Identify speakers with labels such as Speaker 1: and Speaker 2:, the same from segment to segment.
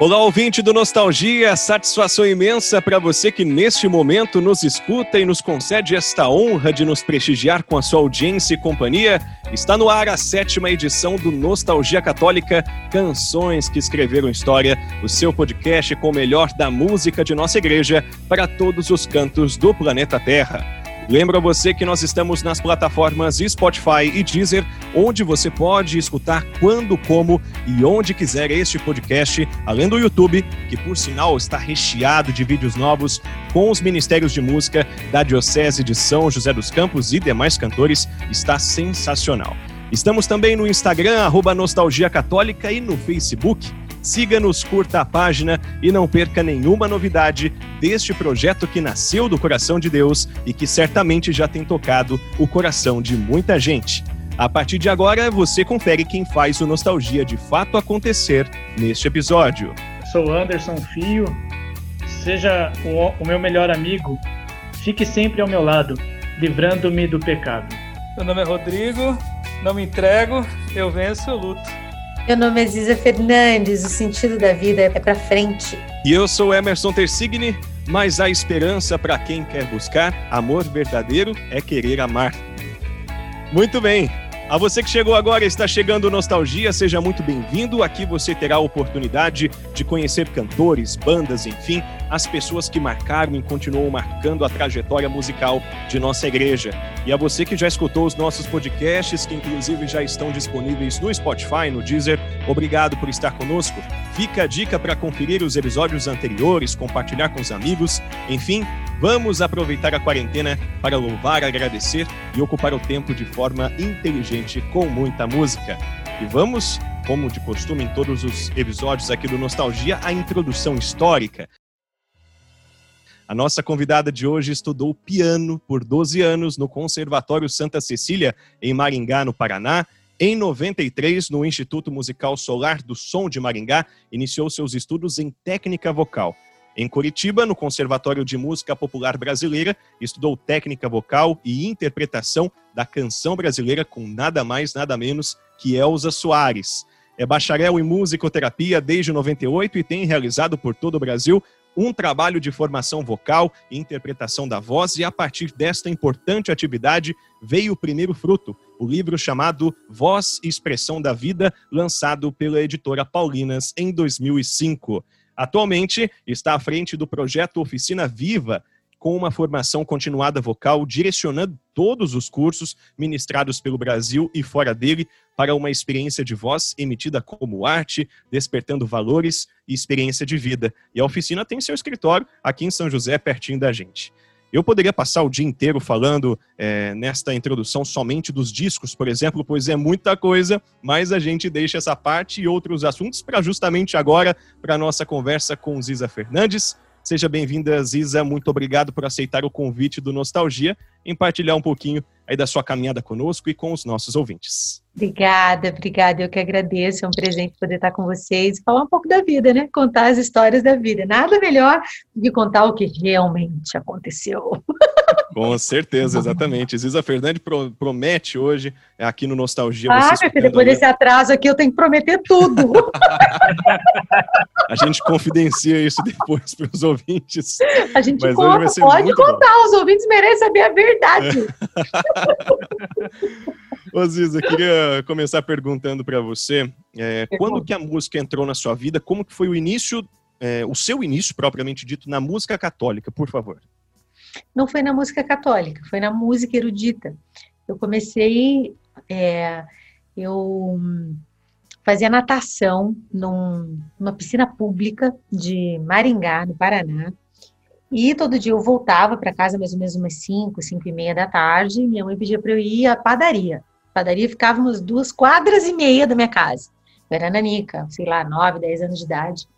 Speaker 1: Olá, ouvinte do Nostalgia, satisfação imensa para você que neste momento nos escuta e nos concede esta honra de nos prestigiar com a sua audiência e companhia. Está no ar a sétima edição do Nostalgia Católica, Canções que Escreveram História, o seu podcast com o melhor da música de nossa igreja para todos os cantos do planeta Terra. Lembro a você que nós estamos nas plataformas Spotify e Deezer, onde você pode escutar quando, como e onde quiser este podcast, além do YouTube, que por sinal está recheado de vídeos novos com os ministérios de música da Diocese de São José dos Campos e demais cantores, está sensacional. Estamos também no Instagram, arroba Nostalgia Católica, e no Facebook, Siga-nos, curta a página e não perca nenhuma novidade deste projeto que nasceu do coração de Deus e que certamente já tem tocado o coração de muita gente. A partir de agora, você confere quem faz o Nostalgia de fato acontecer neste episódio.
Speaker 2: Sou Anderson Fio, seja o, o meu melhor amigo, fique sempre ao meu lado, livrando-me do pecado.
Speaker 3: Meu nome é Rodrigo, não me entrego, eu venço, eu luto.
Speaker 4: Meu nome é Ziza Fernandes, o sentido da vida é para frente.
Speaker 1: E eu sou Emerson Tersigni, mas a esperança para quem quer buscar amor verdadeiro é querer amar. Muito bem, a você que chegou agora está chegando Nostalgia, seja muito bem-vindo. Aqui você terá a oportunidade de conhecer cantores, bandas, enfim, as pessoas que marcaram e continuam marcando a trajetória musical de nossa igreja. E a você que já escutou os nossos podcasts, que inclusive já estão disponíveis no Spotify, no Deezer, obrigado por estar conosco. Fica a dica para conferir os episódios anteriores, compartilhar com os amigos, enfim, Vamos aproveitar a quarentena para louvar, agradecer e ocupar o tempo de forma inteligente com muita música. E vamos, como de costume em todos os episódios aqui do Nostalgia, a introdução histórica. A nossa convidada de hoje estudou piano por 12 anos no Conservatório Santa Cecília, em Maringá, no Paraná. Em 93, no Instituto Musical Solar do Som de Maringá, iniciou seus estudos em técnica vocal. Em Curitiba, no Conservatório de Música Popular Brasileira, estudou técnica vocal e interpretação da canção brasileira com nada mais, nada menos que Elza Soares. É bacharel em musicoterapia desde 98 e tem realizado por todo o Brasil um trabalho de formação vocal e interpretação da voz, e a partir desta importante atividade veio o primeiro fruto, o livro chamado Voz e Expressão da Vida, lançado pela editora Paulinas em 2005. Atualmente está à frente do projeto Oficina Viva, com uma formação continuada vocal, direcionando todos os cursos ministrados pelo Brasil e fora dele para uma experiência de voz emitida como arte, despertando valores e experiência de vida. E a oficina tem seu escritório aqui em São José, pertinho da gente. Eu poderia passar o dia inteiro falando é, nesta introdução somente dos discos, por exemplo, pois é muita coisa, mas a gente deixa essa parte e outros assuntos para justamente agora, para a nossa conversa com Ziza Fernandes. Seja bem-vinda, Ziza. Muito obrigado por aceitar o convite do Nostalgia em partilhar um pouquinho aí da sua caminhada conosco e com os nossos ouvintes.
Speaker 4: Obrigada, obrigada. Eu que agradeço. É um presente poder estar com vocês e falar um pouco da vida, né? Contar as histórias da vida. Nada melhor do que contar o que realmente aconteceu.
Speaker 1: Com certeza, exatamente. Ziza Fernandes promete hoje, é, aqui no Nostalgia.
Speaker 4: Ah, meu filho, depois desse atraso aqui eu tenho que prometer tudo.
Speaker 1: a gente confidencia isso depois para os ouvintes.
Speaker 4: A gente Mas conta, pode contar, bom. os ouvintes merecem saber a verdade.
Speaker 1: Ô Ziza, queria começar perguntando para você, é, quando que a música entrou na sua vida, como que foi o início, é, o seu início propriamente dito na música católica, por favor?
Speaker 4: Não foi na música católica, foi na música erudita. Eu comecei, é, eu fazia natação num, numa piscina pública de Maringá, no Paraná. E todo dia eu voltava para casa mais ou menos umas 5, 5 e meia da tarde. Minha mãe pedia para eu ir à padaria. Padaria ficava umas duas quadras e meia da minha casa. Eu era nanica, sei lá, 9, 10 anos de idade.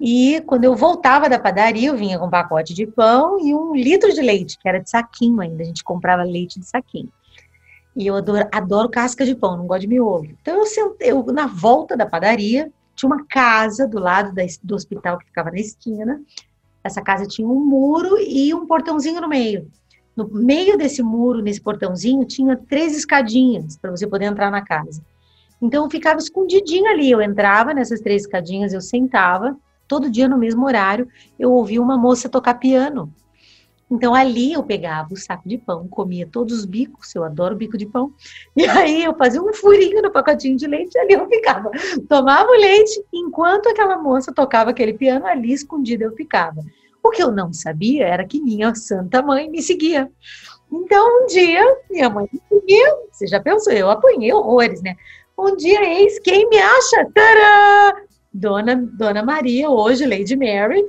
Speaker 4: E quando eu voltava da padaria, eu vinha com um pacote de pão e um litro de leite, que era de saquinho ainda. A gente comprava leite de saquinho. E eu adoro, adoro casca de pão, não gosto de miolo. Então eu sentei, eu, na volta da padaria, tinha uma casa do lado da, do hospital que ficava na esquina. Essa casa tinha um muro e um portãozinho no meio. No meio desse muro, nesse portãozinho, tinha três escadinhas para você poder entrar na casa. Então eu ficava escondidinho ali. Eu entrava nessas três escadinhas, eu sentava todo dia no mesmo horário, eu ouvia uma moça tocar piano. Então ali eu pegava o saco de pão, comia todos os bicos, eu adoro bico de pão, e aí eu fazia um furinho no pacotinho de leite e ali eu ficava. Tomava o leite, enquanto aquela moça tocava aquele piano, ali escondida eu ficava. O que eu não sabia era que minha santa mãe me seguia. Então um dia, minha mãe me seguia, você já pensou, eu apanhei horrores, né? Um dia, eis quem me acha? Tadã! Dona, Dona Maria, hoje Lady Mary,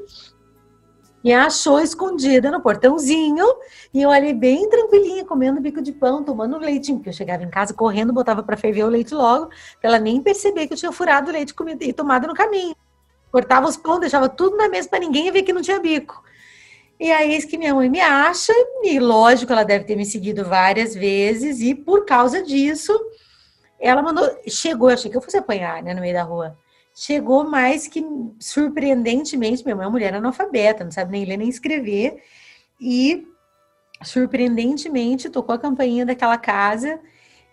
Speaker 4: e achou escondida no portãozinho. E eu ali bem tranquilinha, comendo bico de pão, tomando leitinho, porque eu chegava em casa correndo, botava para ferver o leite logo, para ela nem perceber que eu tinha furado o leite comido, e tomado no caminho. Cortava os pão, deixava tudo na mesa para ninguém ver que não tinha bico. E aí, eis que minha mãe me acha, e lógico, ela deve ter me seguido várias vezes, e por causa disso, ela mandou, chegou, achei que eu fosse apanhar, né, no meio da rua. Chegou mais que surpreendentemente, minha mãe é uma mulher analfabeta, não sabe nem ler nem escrever, e surpreendentemente tocou a campainha daquela casa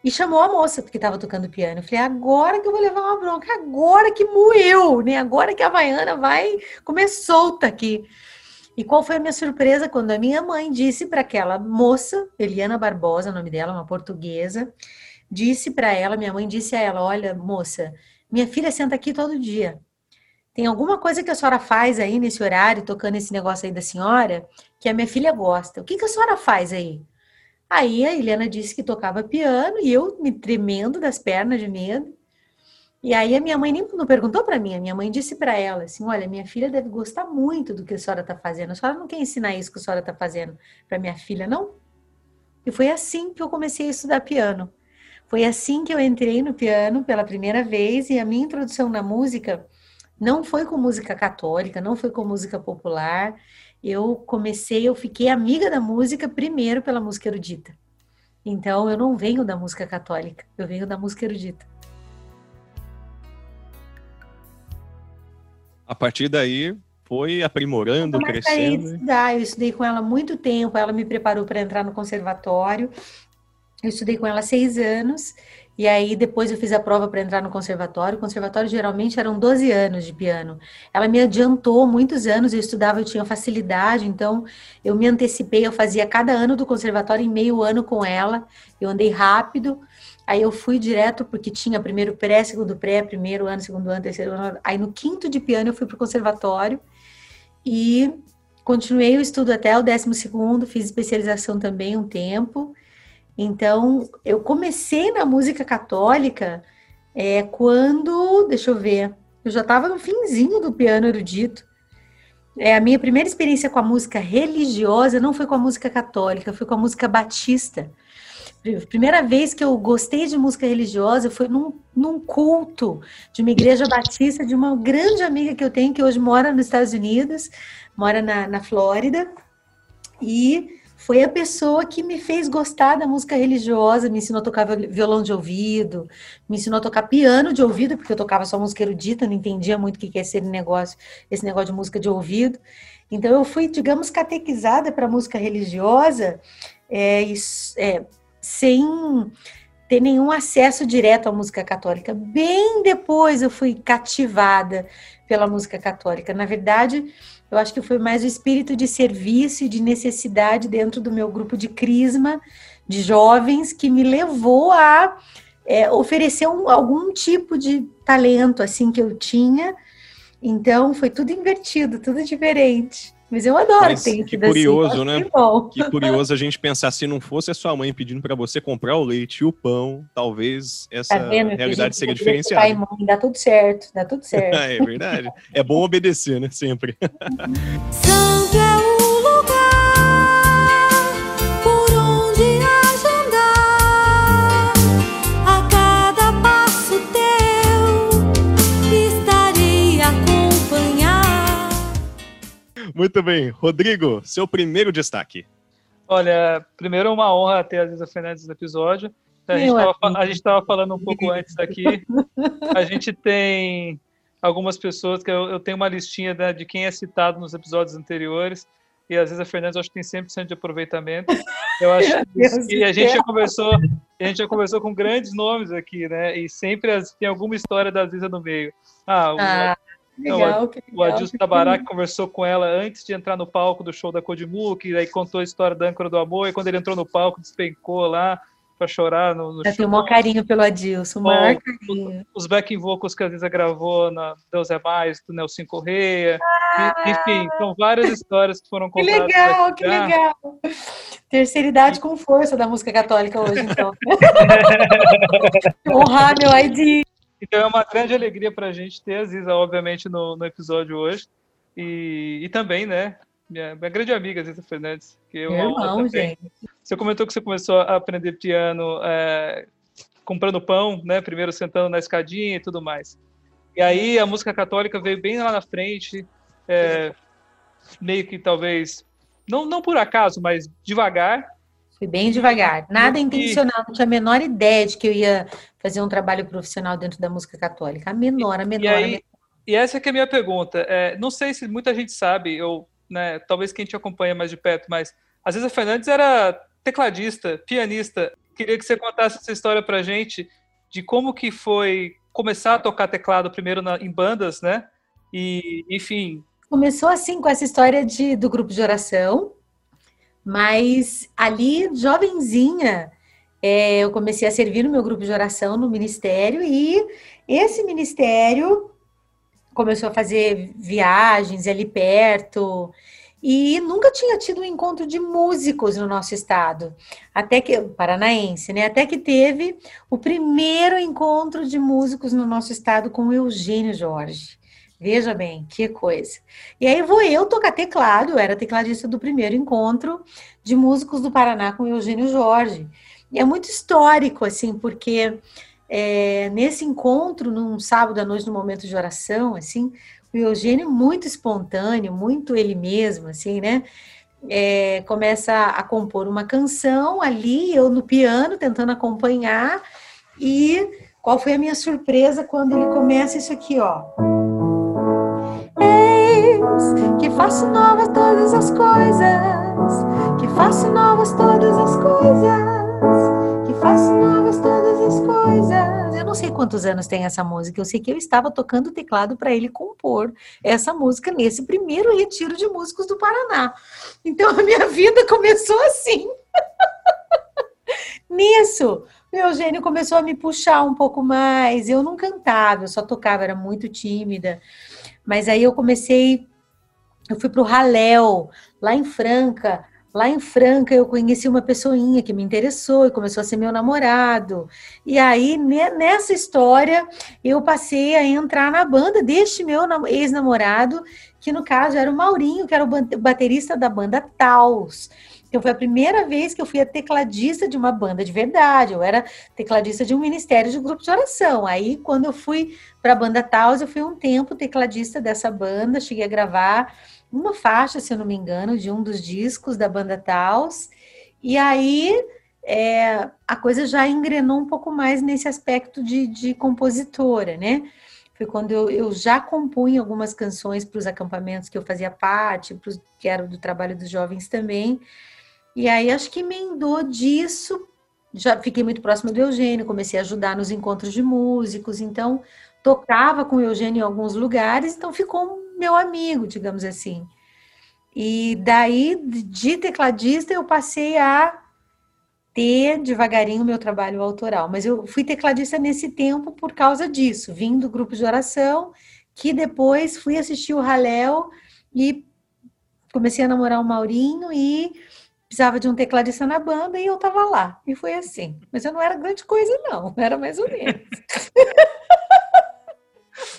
Speaker 4: e chamou a moça, porque estava tocando piano. Eu falei, agora que eu vou levar uma bronca, agora que moeu, né? Agora que a Havaiana vai comer solta aqui. E qual foi a minha surpresa quando a minha mãe disse para aquela moça, Eliana Barbosa, o nome dela, uma portuguesa, disse para ela, minha mãe disse a ela: Olha, moça, minha filha senta aqui todo dia. Tem alguma coisa que a senhora faz aí nesse horário, tocando esse negócio aí da senhora, que a minha filha gosta. O que, que a senhora faz aí? Aí a Helena disse que tocava piano e eu me tremendo das pernas de medo. E aí a minha mãe nem não perguntou para mim, a minha mãe disse para ela assim: "Olha, minha filha deve gostar muito do que a senhora está fazendo. A senhora não quer ensinar isso que a senhora está fazendo para minha filha, não?" E foi assim que eu comecei a estudar piano. Foi assim que eu entrei no piano pela primeira vez e a minha introdução na música não foi com música católica, não foi com música popular. Eu comecei, eu fiquei amiga da música primeiro pela música erudita. Então eu não venho da música católica, eu venho da música erudita.
Speaker 1: A partir daí foi aprimorando, crescendo.
Speaker 4: Estudar. Eu estudei com ela muito tempo, ela me preparou para entrar no conservatório. Eu estudei com ela seis anos, e aí depois eu fiz a prova para entrar no conservatório. O conservatório geralmente eram 12 anos de piano. Ela me adiantou muitos anos, eu estudava, eu tinha facilidade, então eu me antecipei, eu fazia cada ano do conservatório em meio ano com ela. Eu andei rápido, aí eu fui direto, porque tinha primeiro pré, segundo pré, primeiro ano, segundo ano, terceiro ano. Aí no quinto de piano eu fui para o conservatório e continuei o estudo até o décimo segundo, fiz especialização também um tempo. Então, eu comecei na música católica é, quando, deixa eu ver, eu já estava no finzinho do piano erudito. É, a minha primeira experiência com a música religiosa não foi com a música católica, foi com a música batista. Primeira vez que eu gostei de música religiosa foi num, num culto de uma igreja batista de uma grande amiga que eu tenho, que hoje mora nos Estados Unidos, mora na, na Flórida. E foi a pessoa que me fez gostar da música religiosa, me ensinou a tocar violão de ouvido, me ensinou a tocar piano de ouvido, porque eu tocava só música erudita, não entendia muito o que é ser negócio, esse negócio de música de ouvido. Então eu fui, digamos, catequizada para música religiosa, é, é, sem ter nenhum acesso direto à música católica. Bem depois eu fui cativada pela música católica. Na verdade, eu acho que foi mais o espírito de serviço e de necessidade dentro do meu grupo de crisma de jovens que me levou a é, oferecer um, algum tipo de talento assim que eu tinha. Então foi tudo invertido, tudo diferente. Mas eu adoro Mas
Speaker 1: ter Que assim, curioso, assim, né? Que, que curioso a gente pensar se não fosse a sua mãe pedindo para você comprar o leite e o pão, talvez essa tá realidade seria diferenciada. Pai,
Speaker 4: mãe, dá tudo certo, dá tudo certo.
Speaker 1: é verdade. É bom obedecer, né? Sempre. Muito bem. Rodrigo, seu primeiro destaque.
Speaker 3: Olha, primeiro é uma honra ter a Lisa Fernandes no episódio. A gente estava falando um pouco antes daqui. A gente tem algumas pessoas que eu, eu tenho uma listinha né, de quem é citado nos episódios anteriores. E às vezes a Fernandes acho que tem 100% de aproveitamento. Eu acho que a gente já conversou, a gente já conversou com grandes nomes aqui, né? E sempre as, tem alguma história da Lisa no meio. Ah, o, ah Legal, legal, o Adilson Tabará que conversou com ela antes de entrar no palco do show da Codimu, que aí contou a história da âncora do amor, e quando ele entrou no palco, despencou lá para chorar no, no
Speaker 4: Eu tenho um carinho pelo Adilson, Bom, maior carinho.
Speaker 3: Os backing vocals que a Lisa gravou na Deus é Mais, do Nelson Correia. Ah, enfim, são várias histórias que foram contadas.
Speaker 4: Que legal, que legal. Terceira idade com força da música católica hoje, então. Honrar meu ID.
Speaker 3: Então é uma grande alegria para a gente ter a Ziza, obviamente, no, no episódio hoje. E, e também, né, minha, minha grande amiga, Ziza Fernandes. Que eu
Speaker 4: Meu irmão, gente.
Speaker 3: Você comentou que você começou a aprender piano é, comprando pão, né? Primeiro sentando na escadinha e tudo mais. E aí a música católica veio bem lá na frente, é, meio que talvez, não, não por acaso, mas devagar.
Speaker 4: Foi bem devagar, nada intencional, não tinha a menor ideia de que eu ia fazer um trabalho profissional dentro da música católica. A menor, a menor. E, aí, a menor.
Speaker 3: e essa é a minha pergunta. É, não sei se muita gente sabe, ou né, talvez quem te acompanha mais de perto, mas às vezes a Fernandes era tecladista, pianista. Queria que você contasse essa história pra gente de como que foi começar a tocar teclado primeiro na, em bandas, né? E, enfim.
Speaker 4: Começou assim com essa história de, do grupo de oração, mas ali, jovenzinha, é, eu comecei a servir no meu grupo de oração no ministério e esse ministério começou a fazer viagens ali perto e nunca tinha tido um encontro de músicos no nosso estado, até que paranaense, né? Até que teve o primeiro encontro de músicos no nosso estado com o Eugênio Jorge. Veja bem, que coisa. E aí vou eu tocar teclado, eu era tecladista do primeiro encontro de músicos do Paraná com Eugênio Jorge. E é muito histórico, assim, porque é, nesse encontro, num sábado à noite, no momento de oração, assim, o Eugênio muito espontâneo, muito ele mesmo, assim, né? É, começa a compor uma canção ali, eu no piano, tentando acompanhar, e qual foi a minha surpresa quando ele começa isso aqui, ó. Eis que faço novas todas as coisas, que faço novas todas as coisas, que faço novas todas as coisas eu não sei quantos anos tem essa música, eu sei que eu estava tocando teclado para ele compor essa música nesse primeiro retiro de músicos do Paraná. Então a minha vida começou assim. Nisso, o Eugênio começou a me puxar um pouco mais. Eu não cantava, eu só tocava, era muito tímida. Mas aí eu comecei, eu fui para o Raléu, lá em Franca, Lá em Franca, eu conheci uma pessoinha que me interessou e começou a ser meu namorado. E aí, nessa história, eu passei a entrar na banda deste meu ex-namorado, que no caso era o Maurinho, que era o baterista da banda Taos. Então, foi a primeira vez que eu fui a tecladista de uma banda de verdade. Eu era tecladista de um ministério de grupo de oração. Aí, quando eu fui para a banda Taos, eu fui um tempo tecladista dessa banda, cheguei a gravar uma faixa, se eu não me engano, de um dos discos da banda Taos. E aí é, a coisa já engrenou um pouco mais nesse aspecto de, de compositora, né? Foi quando eu, eu já compunha algumas canções para os acampamentos que eu fazia parte, pros, que era do trabalho dos jovens também. E aí acho que emendou disso. Já fiquei muito próxima do Eugênio, comecei a ajudar nos encontros de músicos, então tocava com o Eugênio em alguns lugares, então ficou meu amigo, digamos assim. E daí, de tecladista, eu passei a ter devagarinho meu trabalho autoral. Mas eu fui tecladista nesse tempo por causa disso, vim do grupo de oração, que depois fui assistir o Raléu e comecei a namorar o Maurinho e precisava de um tecladista na banda e eu tava lá. E foi assim. Mas eu não era grande coisa, não, era mais ou menos.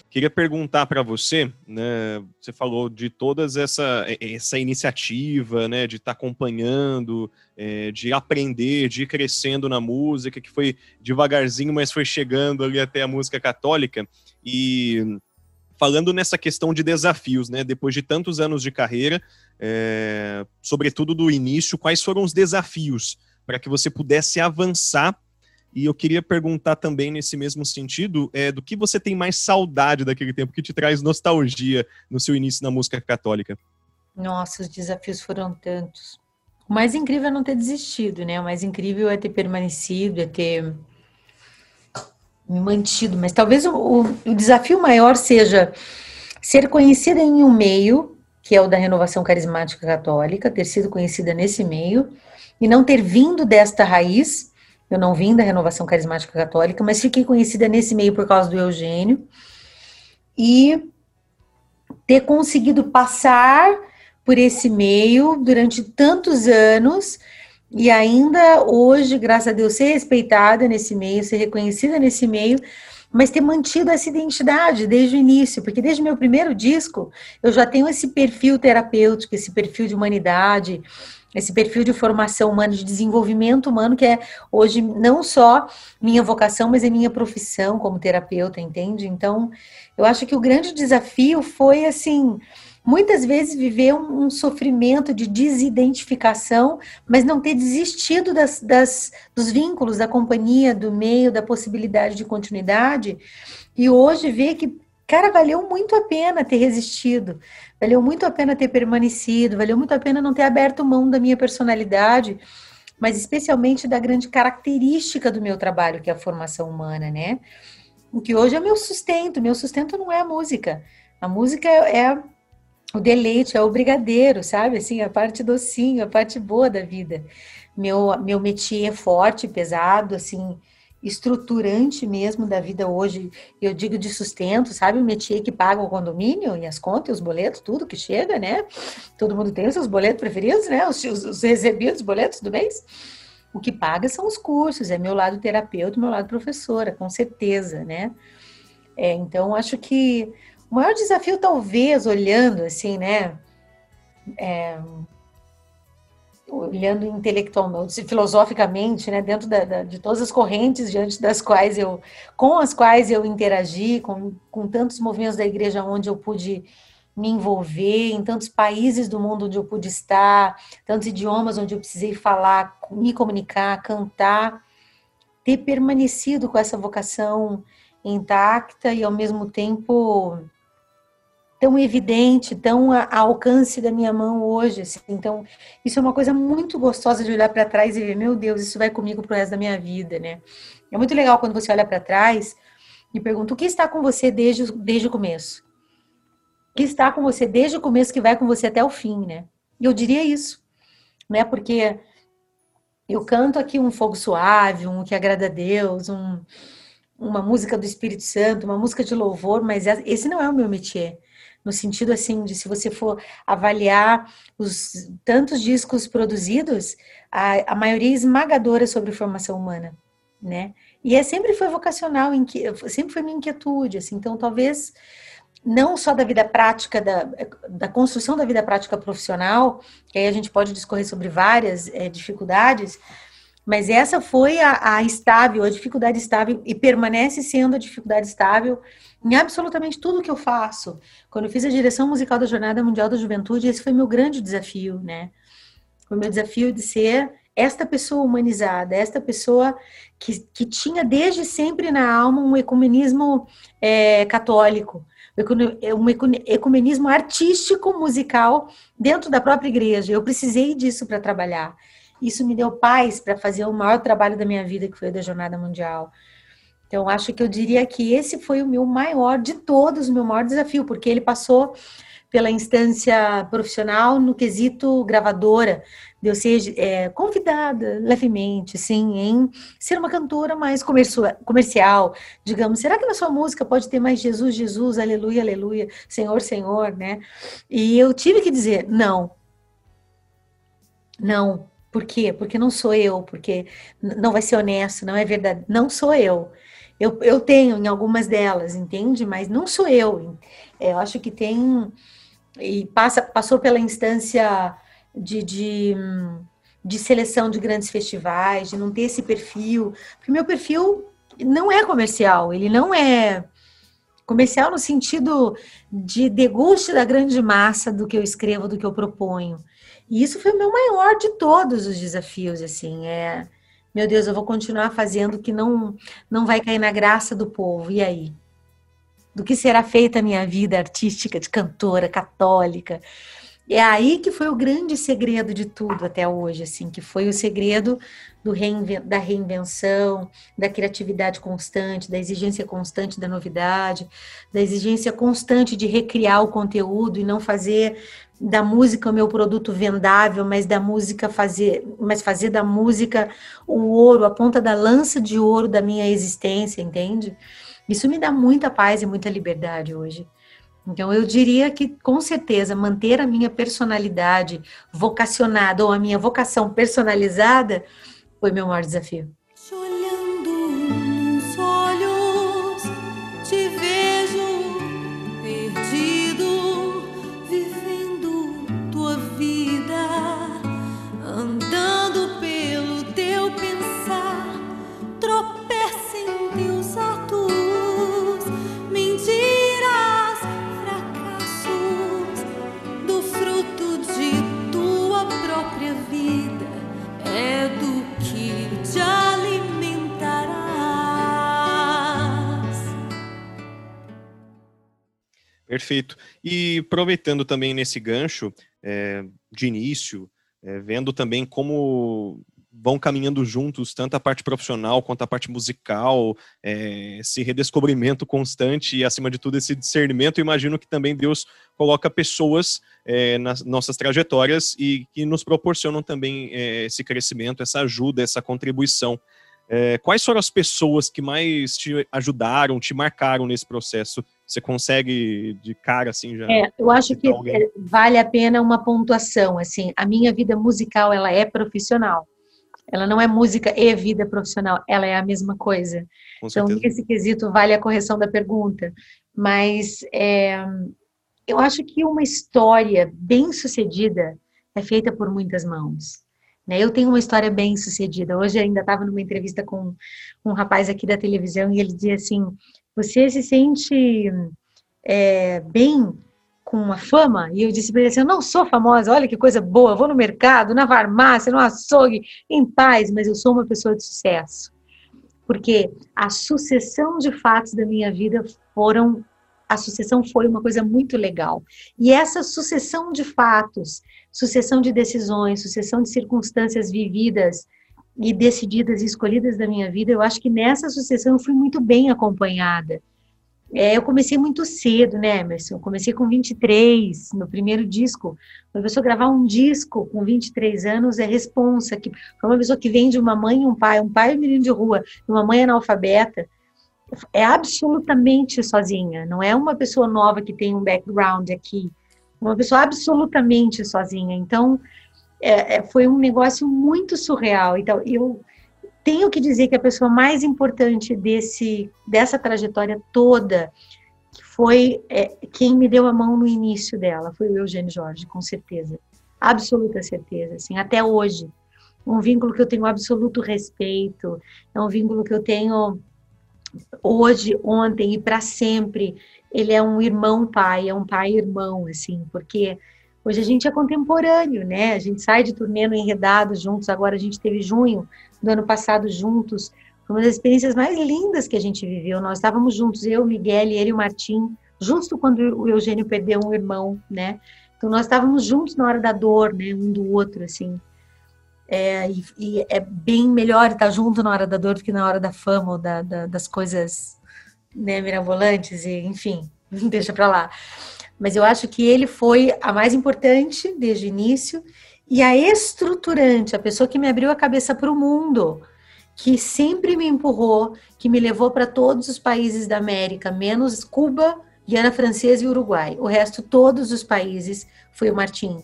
Speaker 1: Queria perguntar para você, né? Você falou de todas essa essa iniciativa, né? De estar tá acompanhando, é, de aprender, de ir crescendo na música, que foi devagarzinho, mas foi chegando ali até a música católica. E falando nessa questão de desafios, né? Depois de tantos anos de carreira, é, sobretudo do início, quais foram os desafios para que você pudesse avançar e eu queria perguntar também nesse mesmo sentido, é, do que você tem mais saudade daquele tempo que te traz nostalgia no seu início na música católica?
Speaker 4: Nossa, os desafios foram tantos. O mais incrível é não ter desistido, né? O mais incrível é ter permanecido, é ter me mantido. Mas talvez o, o, o desafio maior seja ser conhecida em um meio, que é o da renovação carismática católica, ter sido conhecida nesse meio, e não ter vindo desta raiz, eu não vim da renovação carismática católica, mas fiquei conhecida nesse meio por causa do Eugênio, e ter conseguido passar por esse meio durante tantos anos e ainda hoje, graças a Deus, ser respeitada nesse meio, ser reconhecida nesse meio, mas ter mantido essa identidade desde o início, porque desde o meu primeiro disco eu já tenho esse perfil terapêutico, esse perfil de humanidade, esse perfil de formação humana, de desenvolvimento humano, que é hoje não só minha vocação, mas é minha profissão como terapeuta, entende? Então, eu acho que o grande desafio foi assim muitas vezes viver um, um, sofrimento de desidentificação, mas não ter desistido das, das, dos vínculos, da companhia, do meio, da possibilidade de continuidade, e hoje ver que, cara, valeu muito a pena ter resistido, valeu muito a pena ter permanecido, valeu muito a pena não ter aberto mão da minha personalidade, mas especialmente da grande característica do meu trabalho, que é a formação humana, né? O que hoje é meu sustento, meu sustento não é a música. A música é o deleite, é o brigadeiro, sabe? Assim, a parte docinho, a parte boa da vida. Meu, meu métier é forte, pesado, assim, estruturante mesmo da vida hoje. Eu digo de sustento, sabe? O métier que paga o condomínio e as contas, os boletos, tudo que chega, né? Todo mundo tem os seus boletos preferidos, né? Os, os, os recebidos boletos do mês. O que paga são os cursos, é meu lado terapeuta, meu lado professora, com certeza, né? É, então, acho que o maior desafio, talvez, olhando assim, né? É, olhando intelectualmente, filosoficamente, né, dentro da, da, de todas as correntes diante das quais eu, com as quais eu interagi, com, com tantos movimentos da igreja onde eu pude me envolver, em tantos países do mundo onde eu pude estar, tantos idiomas onde eu precisei falar, me comunicar, cantar, ter permanecido com essa vocação intacta e ao mesmo tempo tão evidente, tão a, alcance da minha mão hoje. Assim. Então, isso é uma coisa muito gostosa de olhar para trás e ver, meu Deus, isso vai comigo pro resto da minha vida, né? É muito legal quando você olha para trás e pergunta o que está com você desde, desde o começo. O que está com você desde o começo que vai com você até o fim, né? E eu diria isso, né? Porque eu canto aqui um fogo suave, um que agrada a Deus, um, uma música do Espírito Santo, uma música de louvor, mas esse não é o meu métier no sentido assim de se você for avaliar os tantos discos produzidos, a, a maioria esmagadora sobre formação humana, né? E é sempre foi vocacional, sempre foi minha inquietude, assim, então talvez não só da vida prática, da, da construção da vida prática profissional, que aí a gente pode discorrer sobre várias é, dificuldades, mas essa foi a, a estável, a dificuldade estável, e permanece sendo a dificuldade estável em absolutamente tudo que eu faço. Quando eu fiz a direção musical da Jornada Mundial da Juventude, esse foi meu grande desafio, né? Foi meu desafio de ser esta pessoa humanizada, esta pessoa que, que tinha desde sempre na alma um ecumenismo é, católico, um ecumenismo artístico, musical, dentro da própria igreja. Eu precisei disso para trabalhar. Isso me deu paz para fazer o maior trabalho da minha vida, que foi o da Jornada Mundial. Então, acho que eu diria que esse foi o meu maior de todos, o meu maior desafio, porque ele passou pela instância profissional no quesito gravadora, de eu ser é, convidada levemente, assim, em ser uma cantora mais comercial, digamos, será que na sua música pode ter mais Jesus, Jesus, aleluia, aleluia, Senhor, Senhor, né? E eu tive que dizer, não, não, por quê? Porque não sou eu, porque não vai ser honesto, não é verdade, não sou eu. Eu, eu tenho em algumas delas, entende? Mas não sou eu. É, eu acho que tem. E passa, passou pela instância de, de, de seleção de grandes festivais, de não ter esse perfil. Porque meu perfil não é comercial, ele não é comercial no sentido de deguste da grande massa do que eu escrevo, do que eu proponho. E isso foi o meu maior de todos os desafios, assim, é meu Deus, eu vou continuar fazendo que não não vai cair na graça do povo. E aí? Do que será feita a minha vida artística de cantora católica? É aí que foi o grande segredo de tudo até hoje, assim, que foi o segredo do reinven da reinvenção, da criatividade constante, da exigência constante da novidade, da exigência constante de recriar o conteúdo e não fazer da música o meu produto vendável, mas da música fazer, mas fazer da música o ouro, a ponta da lança de ouro da minha existência, entende? Isso me dá muita paz e muita liberdade hoje. Então, eu diria que, com certeza, manter a minha personalidade vocacionada ou a minha vocação personalizada foi meu maior desafio.
Speaker 1: Perfeito. E aproveitando também nesse gancho é, de início, é, vendo também como vão caminhando juntos, tanto a parte profissional quanto a parte musical, é, esse redescobrimento constante e, acima de tudo, esse discernimento. Imagino que também Deus coloca pessoas é, nas nossas trajetórias e que nos proporcionam também é, esse crescimento, essa ajuda, essa contribuição. É, quais foram as pessoas que mais te ajudaram, te marcaram nesse processo? Você consegue de cara assim já?
Speaker 4: É, eu acho que alguém? É, vale a pena uma pontuação. Assim, a minha vida musical ela é profissional. Ela não é música e vida profissional. Ela é a mesma coisa. Então nesse quesito vale a correção da pergunta. Mas é, eu acho que uma história bem sucedida é feita por muitas mãos. Né? Eu tenho uma história bem sucedida. Hoje ainda estava numa entrevista com um rapaz aqui da televisão e ele dizia assim: Você se sente é, bem com a fama? E eu disse para ele assim: Eu não sou famosa, olha que coisa boa, vou no mercado, na farmácia, no açougue, em paz, mas eu sou uma pessoa de sucesso. Porque a sucessão de fatos da minha vida foram a sucessão foi uma coisa muito legal. E essa sucessão de fatos, sucessão de decisões, sucessão de circunstâncias vividas e decididas e escolhidas da minha vida, eu acho que nessa sucessão eu fui muito bem acompanhada. É, eu comecei muito cedo, né, Emerson? Eu comecei com 23, no primeiro disco. Uma pessoa gravar um disco com 23 anos é responsa. Que, para uma pessoa que vem de uma mãe e um pai, um pai e um menino de rua, uma mãe analfabeta, é absolutamente sozinha, não é uma pessoa nova que tem um background aqui, uma pessoa absolutamente sozinha. Então, é, é, foi um negócio muito surreal. Então, eu tenho que dizer que a pessoa mais importante desse, dessa trajetória toda foi é, quem me deu a mão no início dela, foi o Eugênio Jorge, com certeza. Absoluta certeza, assim, até hoje. Um vínculo que eu tenho absoluto respeito, é um vínculo que eu tenho hoje, ontem e para sempre. Ele é um irmão pai, é um pai irmão, assim, porque hoje a gente é contemporâneo, né? A gente sai de turnê no Enredado juntos, agora a gente teve junho do ano passado juntos. Foi uma das experiências mais lindas que a gente viveu. Nós estávamos juntos, eu, Miguel, ele e o Martim, justo quando o Eugênio perdeu um irmão, né? Então nós estávamos juntos na hora da dor, né? Um do outro, assim. É, e, e, é bem melhor estar junto na hora da dor do que na hora da fama ou da, da, das coisas né, mirabolantes, e enfim, deixa para lá. Mas eu acho que ele foi a mais importante desde o início e a estruturante, a pessoa que me abriu a cabeça para o mundo, que sempre me empurrou, que me levou para todos os países da América, menos Cuba, Guiana Francesa e Uruguai. O resto, todos os países, foi o Martim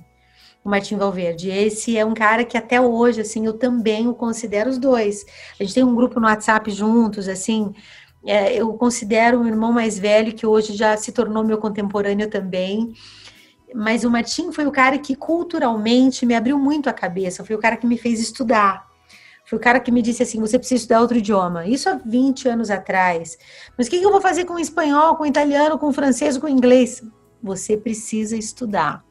Speaker 4: o Martim Valverde. Esse é um cara que até hoje, assim, eu também o considero os dois. A gente tem um grupo no WhatsApp juntos, assim, é, eu considero um irmão mais velho que hoje já se tornou meu contemporâneo também. Mas o Martim foi o cara que culturalmente me abriu muito a cabeça, foi o cara que me fez estudar. Foi o cara que me disse assim: você precisa estudar outro idioma. Isso há 20 anos atrás. Mas o que eu vou fazer com espanhol, com italiano, com francês, com inglês? Você precisa estudar.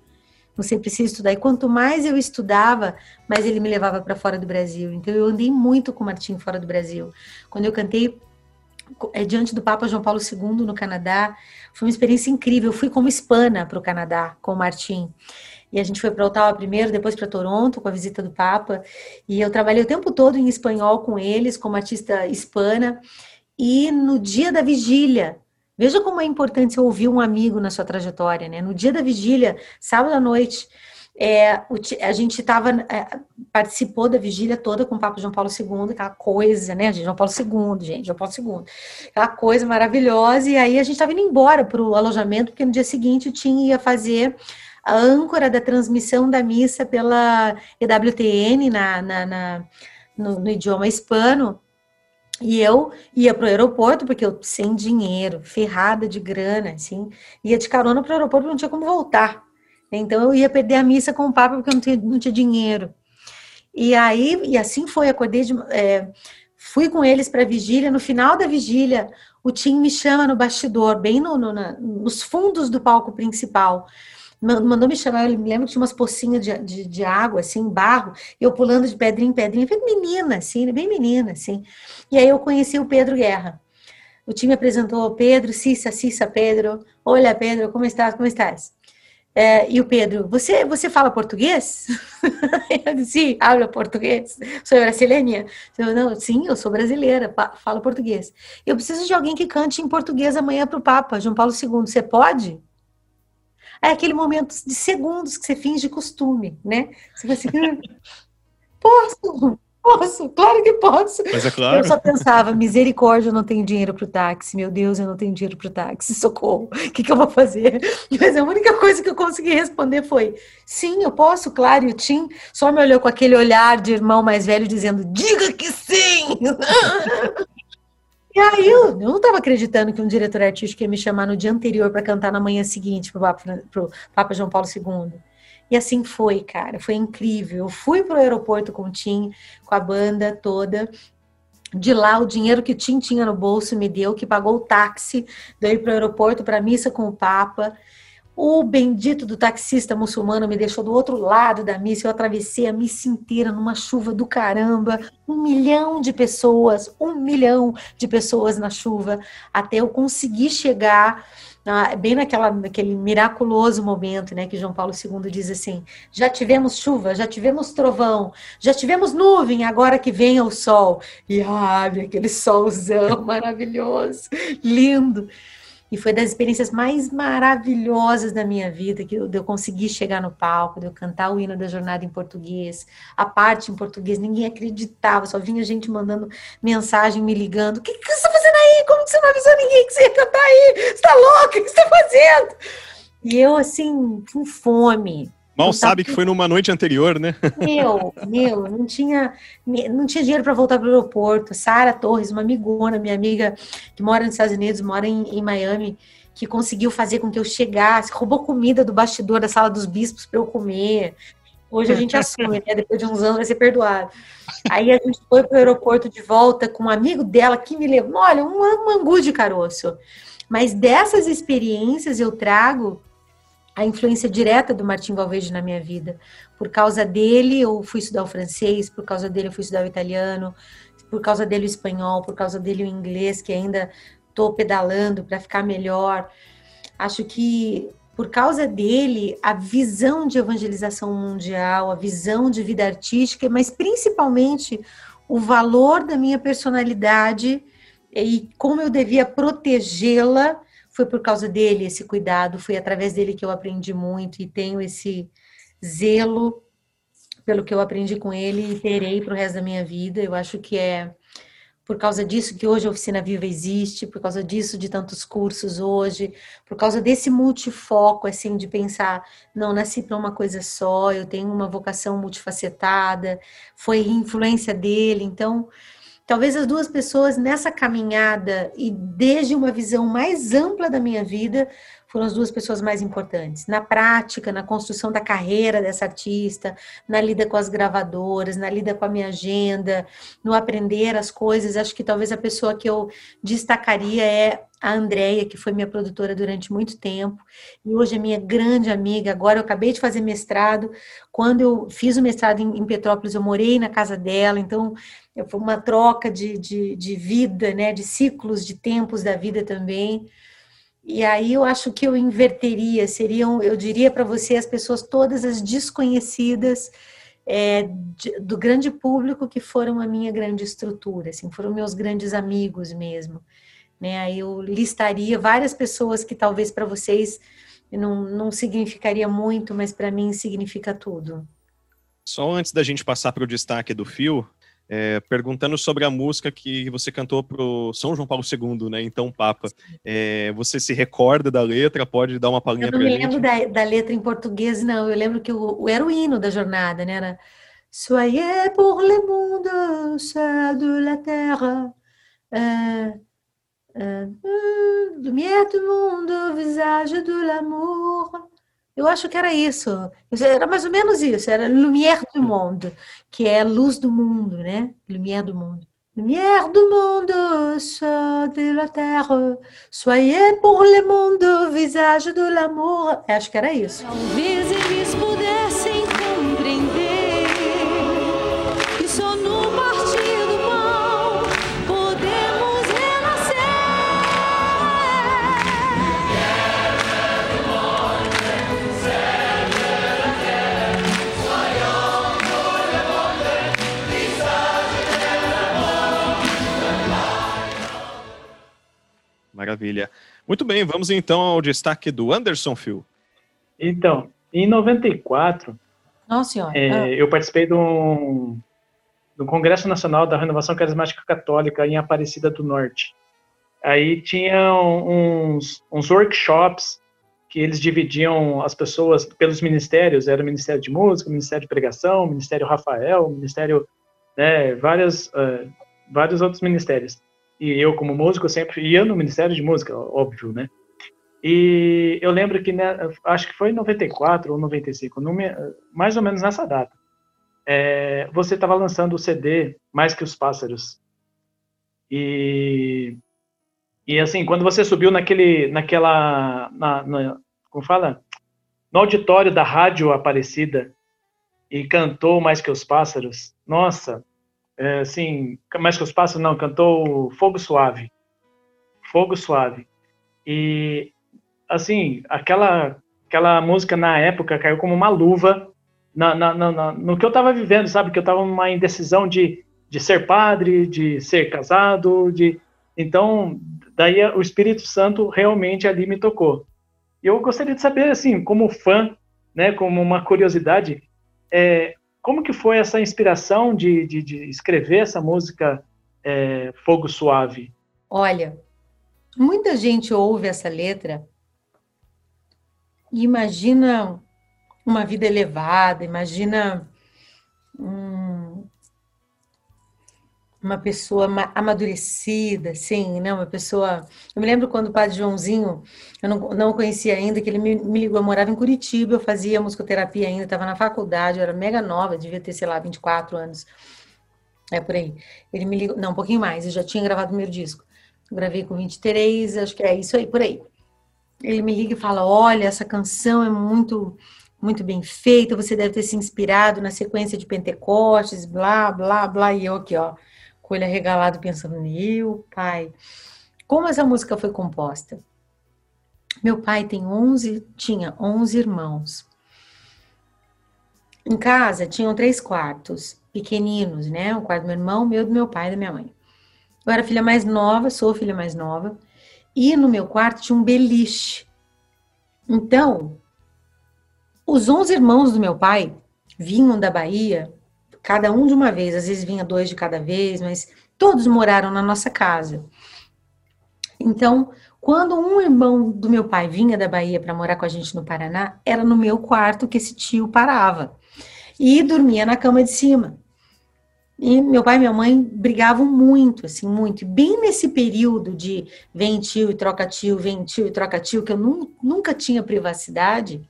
Speaker 4: Você precisa estudar. E quanto mais eu estudava, mais ele me levava para fora do Brasil. Então eu andei muito com o Martim fora do Brasil. Quando eu cantei é, diante do Papa João Paulo II no Canadá, foi uma experiência incrível. Eu fui como hispana para o Canadá com o Martim. E a gente foi para Ottawa primeiro, depois para Toronto com a visita do Papa. E eu trabalhei o tempo todo em espanhol com eles, como artista hispana. E no dia da vigília, veja como é importante ouvir um amigo na sua trajetória, né? No dia da vigília, sábado à noite, é, a gente tava, é, participou da vigília toda com o Papa João Paulo II, aquela coisa, né? João Paulo II, gente, João Paulo II. Aquela coisa maravilhosa. E aí a gente estava indo embora para o alojamento, porque no dia seguinte o Tim ia fazer a âncora da transmissão da missa pela EWTN na, na, na no, no idioma hispano. E eu ia para o aeroporto, porque eu sem dinheiro, ferrada de grana, assim, ia de carona para o aeroporto, não tinha como voltar. Então eu ia perder a missa com o Papa porque eu não tinha, não tinha dinheiro. E aí, e assim foi, acordei de, é, fui com eles para a vigília. No final da vigília, o Tim me chama no bastidor, bem no, no na, nos fundos do palco principal. Mandou me chamar, eu me lembro que tinha umas pocinhas de, de, de água, assim, barro, eu pulando de pedrinha em pedrinha, bem menina, assim, bem menina, assim. E aí eu conheci o Pedro Guerra. O time apresentou Pedro, Cissa, Cissa, Pedro. Olha, Pedro, como estás? Como estás? É, e o Pedro, você, você fala português? eu disse, sim, hablo português. Sou brasileira? Eu, não, sim, eu sou brasileira, falo português. Eu preciso de alguém que cante em português amanhã para o Papa, João Paulo II. Você pode? É aquele momento de segundos que você finge costume, né? Você vai assim, posso? Posso, claro que posso.
Speaker 1: Mas é claro.
Speaker 4: Eu só pensava, misericórdia, eu não tenho dinheiro para o táxi. Meu Deus, eu não tenho dinheiro para o táxi. Socorro. O que, que, eu vou fazer? Mas a única coisa que eu consegui responder foi: sim, eu posso, claro. E o Tim só me olhou com aquele olhar de irmão mais velho, dizendo: diga que sim! e aí eu, não estava acreditando que um diretor artístico ia me chamar no dia anterior para cantar na manhã seguinte para o Papa João Paulo II. E assim foi, cara, foi incrível. Eu fui para o aeroporto com o Tim, com a banda toda. De lá, o dinheiro que o Tim tinha no bolso me deu, que pagou o táxi, daí para o aeroporto, para missa com o Papa. O bendito do taxista muçulmano me deixou do outro lado da missa. Eu atravessei a missa inteira numa chuva do caramba. Um milhão de pessoas, um milhão de pessoas na chuva, até eu conseguir chegar bem naquela, naquele miraculoso momento, né, que João Paulo II diz assim: já tivemos chuva, já tivemos trovão, já tivemos nuvem, agora que venha o sol. E abre aquele solzão maravilhoso, lindo. E foi das experiências mais maravilhosas da minha vida, que eu, de eu conseguir chegar no palco, de eu cantar o hino da jornada em português, a parte em português, ninguém acreditava, só vinha gente mandando mensagem, me ligando. O que, que você está fazendo aí? Como que você não avisou ninguém que você ia cantar aí? Você está louca? O que você está fazendo? E eu, assim, com fome,
Speaker 1: Mal sabe que foi numa noite anterior, né?
Speaker 4: Meu, meu, não tinha, não tinha dinheiro para voltar para o aeroporto. Sara Torres, uma amigona, minha amiga que mora nos Estados Unidos, mora em, em Miami, que conseguiu fazer com que eu chegasse, roubou comida do bastidor da sala dos bispos para eu comer. Hoje a gente assume, né? Depois de uns anos vai ser perdoado. Aí a gente foi para o aeroporto de volta com um amigo dela que me levou, olha, um, um angu de caroço. Mas dessas experiências eu trago a influência direta do Martim Valverde na minha vida. Por causa dele, eu fui estudar o francês, por causa dele, eu fui estudar o italiano, por causa dele, o espanhol, por causa dele, o inglês, que ainda estou pedalando para ficar melhor. Acho que por causa dele, a visão de evangelização mundial, a visão de vida artística, mas principalmente o valor da minha personalidade e como eu devia protegê-la foi por causa dele esse cuidado, foi através dele que eu aprendi muito e tenho esse zelo pelo que eu aprendi com ele e terei para o resto da minha vida. Eu acho que é por causa disso que hoje a Oficina Viva existe, por causa disso de tantos cursos hoje, por causa desse multifoco, assim, de pensar, não, nasci para uma coisa só, eu tenho uma vocação multifacetada, foi influência dele, então Talvez as duas pessoas nessa caminhada e desde uma visão mais ampla da minha vida foram as duas pessoas mais importantes. Na prática, na construção da carreira dessa artista, na lida com as gravadoras, na lida com a minha agenda, no aprender as coisas, acho que talvez a pessoa que eu destacaria é a Andrea, que foi minha produtora durante muito tempo, e hoje é minha grande amiga. Agora eu acabei de fazer mestrado. Quando eu fiz o mestrado em, Petrópolis, eu morei na casa dela, então foi uma troca de, de, de vida, né, de ciclos, de tempos da vida também. E aí eu acho que eu inverteria, seriam, eu diria para você, as pessoas todas as desconhecidas é, de, do grande público que foram a minha grande estrutura, assim, foram meus grandes amigos mesmo. Né? Aí eu listaria várias pessoas que talvez para vocês não, não significaria muito, mas para mim significa tudo.
Speaker 1: Só antes da gente passar para o destaque do fio, é, perguntando sobre a música que você cantou para o São João Paulo II, né? Então, Papa. É, você se recorda da letra? Pode dar uma palhinha para gente?
Speaker 4: Eu não me lembro da, da, letra em português, não. Eu lembro que o, era o hino da jornada, né? Era Soyez pour le monde, ceux de la terre, euh, euh, lumière du monde, visage de l'amour. Eu acho que era isso. Era mais ou menos isso. Era Lumière du Monde, que é luz do mundo, né? Lumière do mundo. Lumière du monde, sol de la terre, soyez pour le monde, visage de l'amour. Acho que era isso.
Speaker 1: Maravilha. Muito bem, vamos então ao destaque do Anderson Phil.
Speaker 2: Então, em 94,
Speaker 4: Nossa senhora.
Speaker 2: É, ah. eu participei de um, do Congresso Nacional da Renovação Carismática Católica em Aparecida do Norte. Aí tinham uns, uns workshops que eles dividiam as pessoas pelos ministérios, era o Ministério de Música, o Ministério de Pregação, o Ministério Rafael, o Ministério, né, várias, uh, vários outros ministérios e eu como músico sempre ia no Ministério de Música, óbvio, né? E eu lembro que, né, acho que foi em 94 ou 95, no, mais ou menos nessa data, é, você estava lançando o CD Mais Que os Pássaros. E, e assim, quando você subiu naquele, naquela, na, na, como fala? No auditório da Rádio Aparecida e cantou Mais Que os Pássaros, nossa, é, assim, mais que os pássaros não, cantou Fogo Suave. Fogo Suave. E, assim, aquela, aquela música na época caiu como uma luva na, na, na, no que eu estava vivendo, sabe? Que eu estava numa indecisão de, de ser padre, de ser casado, de... Então, daí o Espírito Santo realmente ali me tocou. Eu gostaria de saber, assim, como fã, né, como uma curiosidade, é, como que foi essa inspiração de, de, de escrever essa música é, Fogo Suave?
Speaker 4: Olha, muita gente ouve essa letra e imagina uma vida elevada, imagina uma pessoa amadurecida, assim, né? Uma pessoa. Eu me lembro quando o padre Joãozinho, eu não, não conhecia ainda, que ele me, me ligou, eu morava em Curitiba, eu fazia musicoterapia ainda, estava na faculdade, eu era mega nova, devia ter, sei lá, 24 anos. É por aí. Ele me ligou, não, um pouquinho mais, eu já tinha gravado o primeiro disco. Gravei com 23, acho que é isso aí, por aí. Ele me liga e fala: Olha, essa canção é muito muito bem feita, você deve ter se inspirado na sequência de Pentecostes, blá, blá, blá, e eu aqui, ó, com ele arregalado pensando, meu pai, como essa música foi composta? Meu pai tem 11, tinha 11 irmãos. Em casa tinham três quartos pequeninos, né? O quarto do meu irmão, meu do meu pai e da minha mãe. Eu era filha mais nova, sou filha mais nova, e no meu quarto tinha um beliche. Então, os 11 irmãos do meu pai vinham da Bahia cada um de uma vez, às vezes vinha dois de cada vez, mas todos moraram na nossa casa. Então, quando um irmão do meu pai vinha da Bahia para morar com a gente no Paraná, era no meu quarto que esse tio parava e dormia na cama de cima. E meu pai e minha mãe brigavam muito, assim, muito. E bem nesse período de vem tio e troca tio, vem tio e troca tio, que eu nunca tinha privacidade,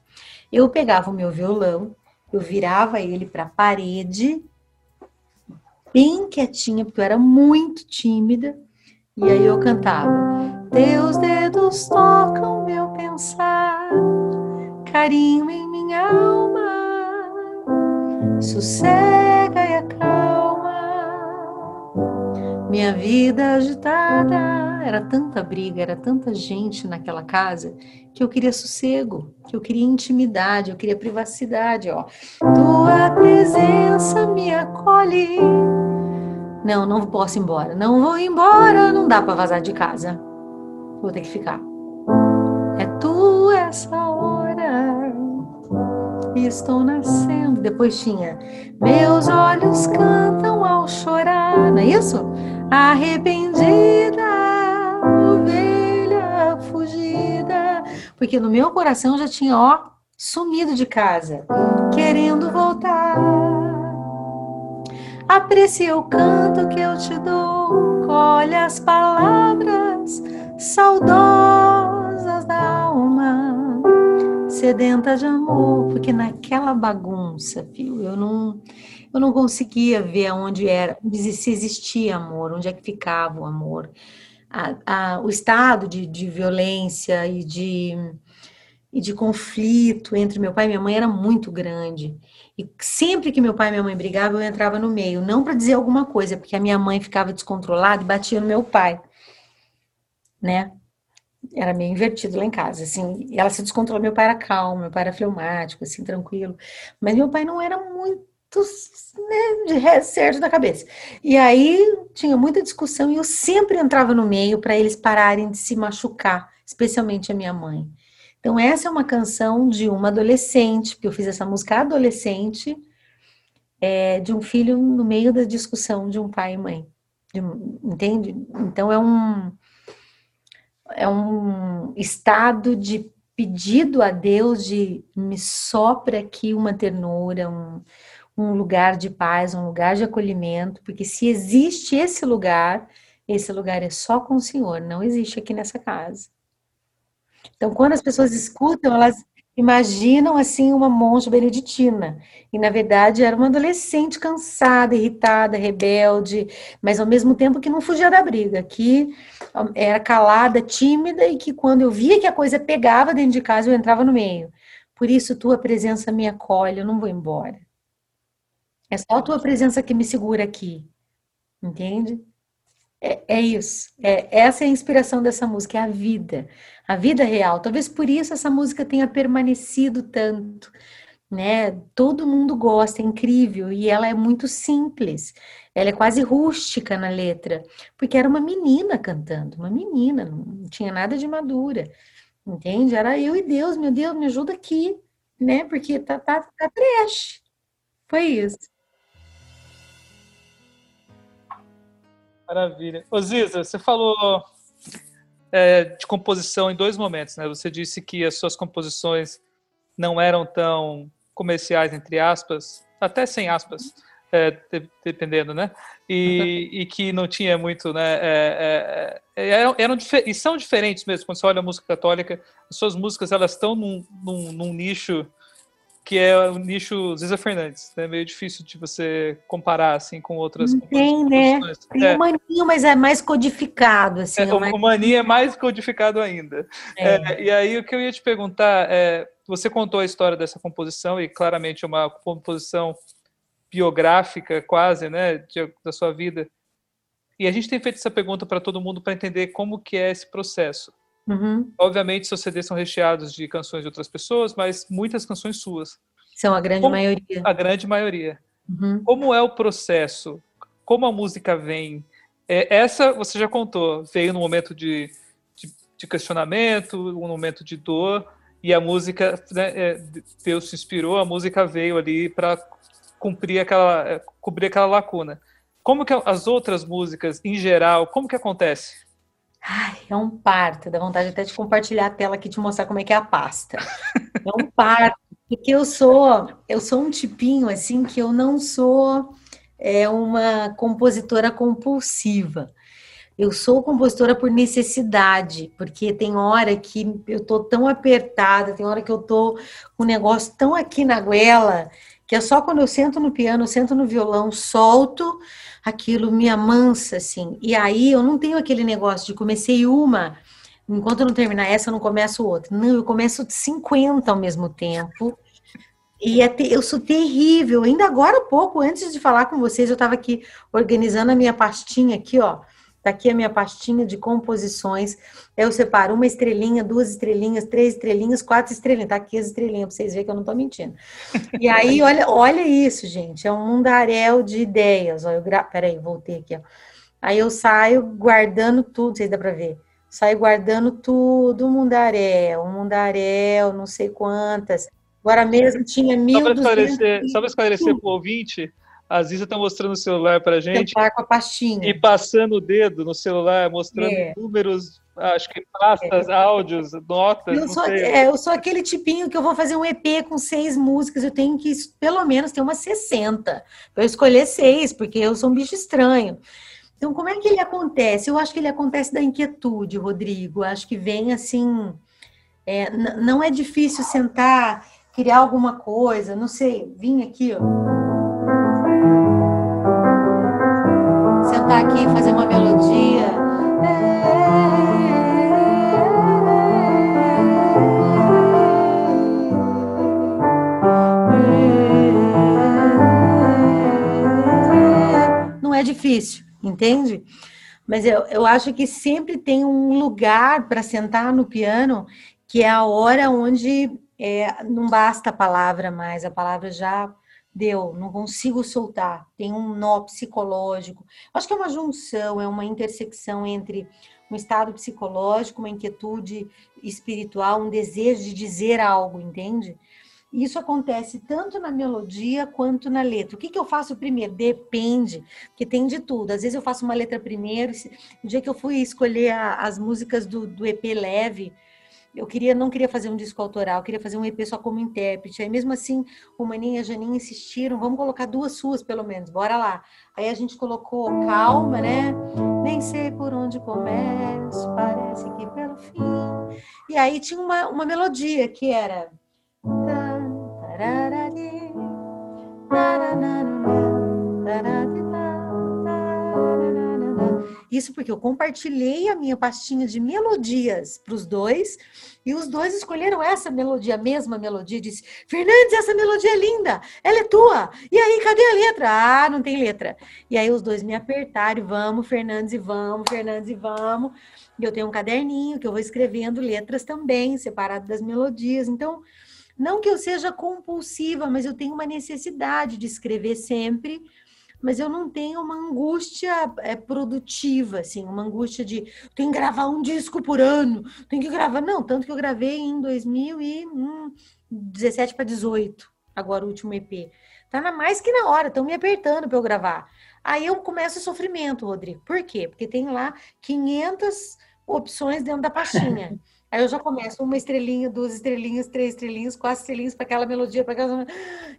Speaker 4: eu pegava o meu violão eu virava ele para a parede, bem quietinha, porque eu era muito tímida, e aí eu cantava: Teus dedos tocam meu pensar, carinho em minha alma, sossega e acalma. Minha vida agitada. Era tanta briga, era tanta gente naquela casa que eu queria sossego, que eu queria intimidade, eu queria privacidade, ó. Tua presença me acolhe. Não, não posso ir embora. Não vou embora, não dá para vazar de casa. Vou ter que ficar. É tu essa hora. Estou nascendo. Depois tinha Meus olhos cantam ao chorar. Não é isso? Arrependida, ovelha fugida. Porque no meu coração já tinha, ó, sumido de casa, querendo voltar. Aprecia o canto que eu te dou, colhe as palavras saudosas da alma, sedenta de amor, porque naquela bagunça, viu, eu não, eu não conseguia ver aonde era, se existia amor, onde é que ficava o amor. A, a, o estado de, de violência e de, e de conflito entre meu pai e minha mãe era muito grande. E sempre que meu pai e minha mãe brigavam, eu entrava no meio, não para dizer alguma coisa, porque a minha mãe ficava descontrolada e batia no meu pai né? Era meio invertido lá em casa, assim. Ela se descontrolou. Meu pai era calmo, meu pai era fleumático, assim, tranquilo. Mas meu pai não era muito né, certo da cabeça. E aí tinha muita discussão e eu sempre entrava no meio para eles pararem de se machucar, especialmente a minha mãe. Então, essa é uma canção de uma adolescente, porque eu fiz essa música adolescente, é, de um filho no meio da discussão de um pai e mãe. De, entende? Então, é um é um estado de pedido a Deus de me sopra aqui uma ternura, um, um lugar de paz, um lugar de acolhimento, porque se existe esse lugar, esse lugar é só com o Senhor, não existe aqui nessa casa. Então, quando as pessoas escutam, elas imaginam assim uma monja beneditina. E na verdade era uma adolescente cansada, irritada, rebelde, mas ao mesmo tempo que não fugia da briga, que era calada, tímida e que quando eu via que a coisa pegava dentro de casa, eu entrava no meio. Por isso tua presença me acolhe, eu não vou embora. É só a tua presença que me segura aqui. Entende? É, é, isso. É, essa é a inspiração dessa música, é a vida, a vida real. Talvez por isso essa música tenha permanecido tanto, né? Todo mundo gosta, é incrível e ela é muito simples. Ela é quase rústica na letra, porque era uma menina cantando, uma menina, não tinha nada de madura, entende? Era eu e Deus, meu Deus, me ajuda aqui, né? Porque tá, tá, tá trash. Foi isso.
Speaker 3: Maravilha. Ô Ziza, você falou é, de composição em dois momentos, né? Você disse que as suas composições não eram tão comerciais, entre aspas, até sem aspas, é, dependendo, né? E, e, que não tinha muito, né? É, é, é eram, eram e são diferentes mesmo. Quando você olha a música católica, as suas músicas elas estão num, num, num nicho que é o nicho Ziza Fernandes. É né? meio difícil de você comparar assim com outras
Speaker 4: Tem, né? Tem é. o maninho, mas é mais codificado. Assim,
Speaker 3: é, é mais... O maninho é mais codificado ainda. É. é. e aí o que eu ia te perguntar é, você contou a história dessa composição e claramente é uma composição biográfica quase, né, de, da sua vida. E a gente tem feito essa pergunta para todo mundo para entender como que é esse processo. Uhum. Obviamente, seus CDs são recheados de canções de outras pessoas, mas muitas canções suas.
Speaker 4: São a grande Como, maioria.
Speaker 3: A grande maioria. Uhum. Como é o processo? Como a música vem? É, essa você já contou, veio no momento de, de, de questionamento, um momento de dor, e a música, né, é, Deus se inspirou, a música veio ali para cumprir aquela, é, cobrir aquela lacuna. Como que as outras músicas, em geral, como que acontece?
Speaker 4: Ai, é um parto, dá vontade até de compartilhar a tela aqui e te mostrar como é que é a pasta. É um parto, porque eu sou, eu sou um tipinho assim que eu não sou é, uma compositora compulsiva. Eu sou compositora por necessidade, porque tem hora que eu tô tão apertada, tem hora que eu tô com um negócio tão aqui na goela, que é só quando eu sento no piano, sento no violão, solto, aquilo me amansa, assim. E aí eu não tenho aquele negócio de comecei uma, enquanto eu não terminar essa, eu não começo outra. Não, eu começo 50 ao mesmo tempo. E é eu sou terrível. Ainda agora pouco, antes de falar com vocês, eu estava aqui organizando a minha pastinha aqui, ó. Tá aqui a minha pastinha de composições. Eu separo uma estrelinha, duas estrelinhas, três estrelinhas, quatro estrelinhas. Tá aqui as estrelinhas para vocês verem que eu não estou mentindo. E aí, olha, olha isso, gente. É um mundaréu de ideias. Ó, eu gra... Peraí, voltei aqui, ó. Aí eu saio guardando tudo, vocês dá para ver. Saio guardando tudo, um mundaréu, um mundaréu, não sei quantas. Agora mesmo tinha mil. Só para
Speaker 3: esclarecer para o ouvinte, a Ziza está mostrando o celular para a gente.
Speaker 4: Tá com a pastinha.
Speaker 3: E passando o dedo no celular, mostrando é. números, acho que pastas, é. áudios, notas.
Speaker 4: Eu sou, é, eu sou aquele tipinho que eu vou fazer um EP com seis músicas, eu tenho que pelo menos ter umas 60. Para eu escolher seis, porque eu sou um bicho estranho. Então, como é que ele acontece? Eu acho que ele acontece da inquietude, Rodrigo. Eu acho que vem assim. É, não é difícil sentar, criar alguma coisa, não sei, vim aqui, ó. Sentar aqui e fazer uma melodia. Não é difícil, entende? Mas eu, eu acho que sempre tem um lugar para sentar no piano que é a hora onde é, não basta a palavra mais, a palavra já deu, não consigo soltar, tem um nó psicológico. Acho que é uma junção, é uma intersecção entre um estado psicológico, uma inquietude espiritual, um desejo de dizer algo, entende? Isso acontece tanto na melodia quanto na letra. O que, que eu faço primeiro? Depende, porque tem de tudo. Às vezes eu faço uma letra primeiro. No dia que eu fui escolher a, as músicas do, do EP Leve, eu queria não queria fazer um disco autoral, queria fazer um EP só como intérprete. Aí mesmo assim, o Maninha e a Janinha insistiram, vamos colocar duas suas pelo menos, bora lá. Aí a gente colocou Calma, né? Nem sei por onde começo, parece que pelo fim. E aí tinha uma, uma melodia que era isso porque eu compartilhei a minha pastinha de melodias para os dois e os dois escolheram essa melodia, a mesma melodia. Disse: Fernandes, essa melodia é linda, ela é tua. E aí, cadê a letra? Ah, não tem letra. E aí os dois me apertaram: vamos, Fernandes, e vamos, Fernandes, e vamos. E eu tenho um caderninho que eu vou escrevendo letras também, separado das melodias. Então, não que eu seja compulsiva, mas eu tenho uma necessidade de escrever sempre mas eu não tenho uma angústia é, produtiva, assim, uma angústia de tem que gravar um disco por ano, tem que gravar. Não, tanto que eu gravei em 2017 para 18, agora o último EP. Tá na mais que na hora, estão me apertando para eu gravar. Aí eu começo o sofrimento, Rodrigo. Por quê? Porque tem lá 500 opções dentro da pastinha. Aí eu já começo uma estrelinha, duas estrelinhas, três estrelinhas, quatro estrelinhas para aquela melodia, para aquela.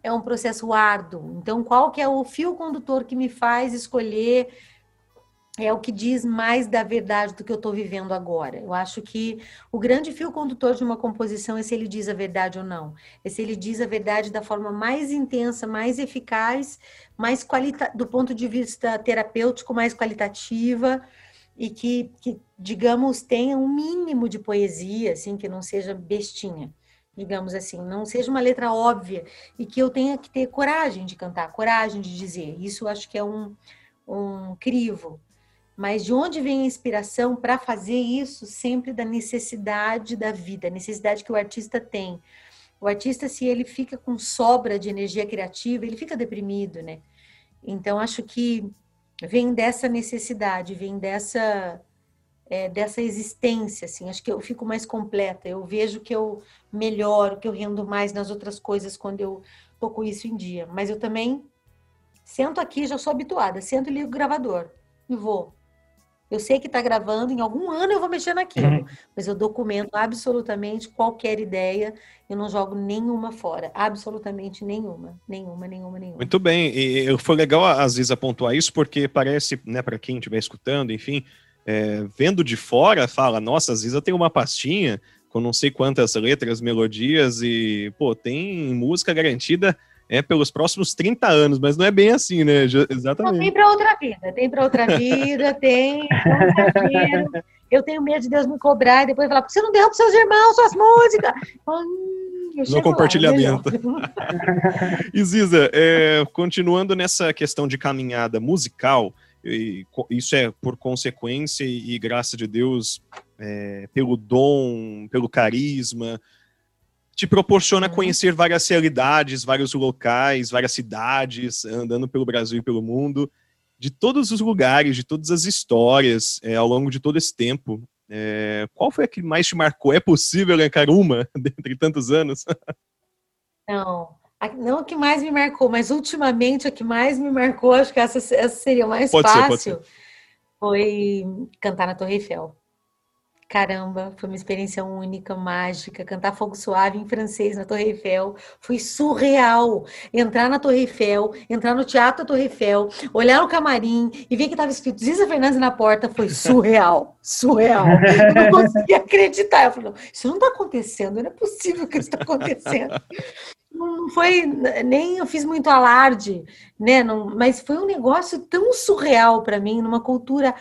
Speaker 4: É um processo árduo. Então, qual que é o fio condutor que me faz escolher? É o que diz mais da verdade do que eu estou vivendo agora. Eu acho que o grande fio condutor de uma composição é se ele diz a verdade ou não. É se ele diz a verdade da forma mais intensa, mais eficaz, mais qualita do ponto de vista terapêutico, mais qualitativa e que, que, digamos, tenha um mínimo de poesia, assim, que não seja bestinha, digamos assim, não seja uma letra óbvia e que eu tenha que ter coragem de cantar, coragem de dizer. Isso acho que é um, um crivo. Mas de onde vem a inspiração para fazer isso? Sempre da necessidade da vida, necessidade que o artista tem. O artista, se ele fica com sobra de energia criativa, ele fica deprimido, né? Então, acho que vem dessa necessidade, vem dessa é, dessa existência, assim, acho que eu fico mais completa, eu vejo que eu melhoro, que eu rendo mais nas outras coisas quando eu tô com isso em dia, mas eu também sento aqui, já sou habituada, sento e ligo o gravador e vou. Eu sei que está gravando, em algum ano eu vou mexer naquilo, uhum. mas eu documento absolutamente qualquer ideia, eu não jogo nenhuma fora, absolutamente nenhuma, nenhuma, nenhuma, nenhuma.
Speaker 1: Muito bem, e foi legal às vezes pontuar isso, porque parece, né, para quem estiver escutando, enfim, é, vendo de fora, fala, nossa, às vezes eu tenho uma pastinha com não sei quantas letras, melodias, e, pô, tem música garantida é pelos próximos 30 anos, mas não é bem assim, né? Exatamente. Não,
Speaker 4: tem para outra vida, tem para outra vida, tem. Eu tenho medo de Deus me cobrar e depois falar, você não derruba seus irmãos, suas músicas. Hum,
Speaker 1: no compartilhamento. e Ziza, é, continuando nessa questão de caminhada musical, e, isso é por consequência e, e graças de Deus, é, pelo dom, pelo carisma, te proporciona uhum. conhecer várias realidades, vários locais, várias cidades, andando pelo Brasil e pelo mundo, de todos os lugares, de todas as histórias, é, ao longo de todo esse tempo. É, qual foi a que mais te marcou? É possível elencar uma dentre tantos anos?
Speaker 4: Não, não a que mais me marcou, mas ultimamente a que mais me marcou, acho que essa, essa seria mais pode fácil, ser, ser. foi cantar na Torre Eiffel. Caramba, foi uma experiência única, mágica. Cantar Fogo Suave em francês na Torre Eiffel foi surreal. Entrar na Torre Eiffel, entrar no Teatro da Torre Eiffel, olhar no camarim e ver que estava escrito Ziza Fernandes na porta foi surreal. surreal. Eu não conseguia acreditar. Eu falei, não, isso não está acontecendo, não é possível que isso está acontecendo. Não foi, nem eu fiz muito alarde, né? Não, mas foi um negócio tão surreal para mim, numa cultura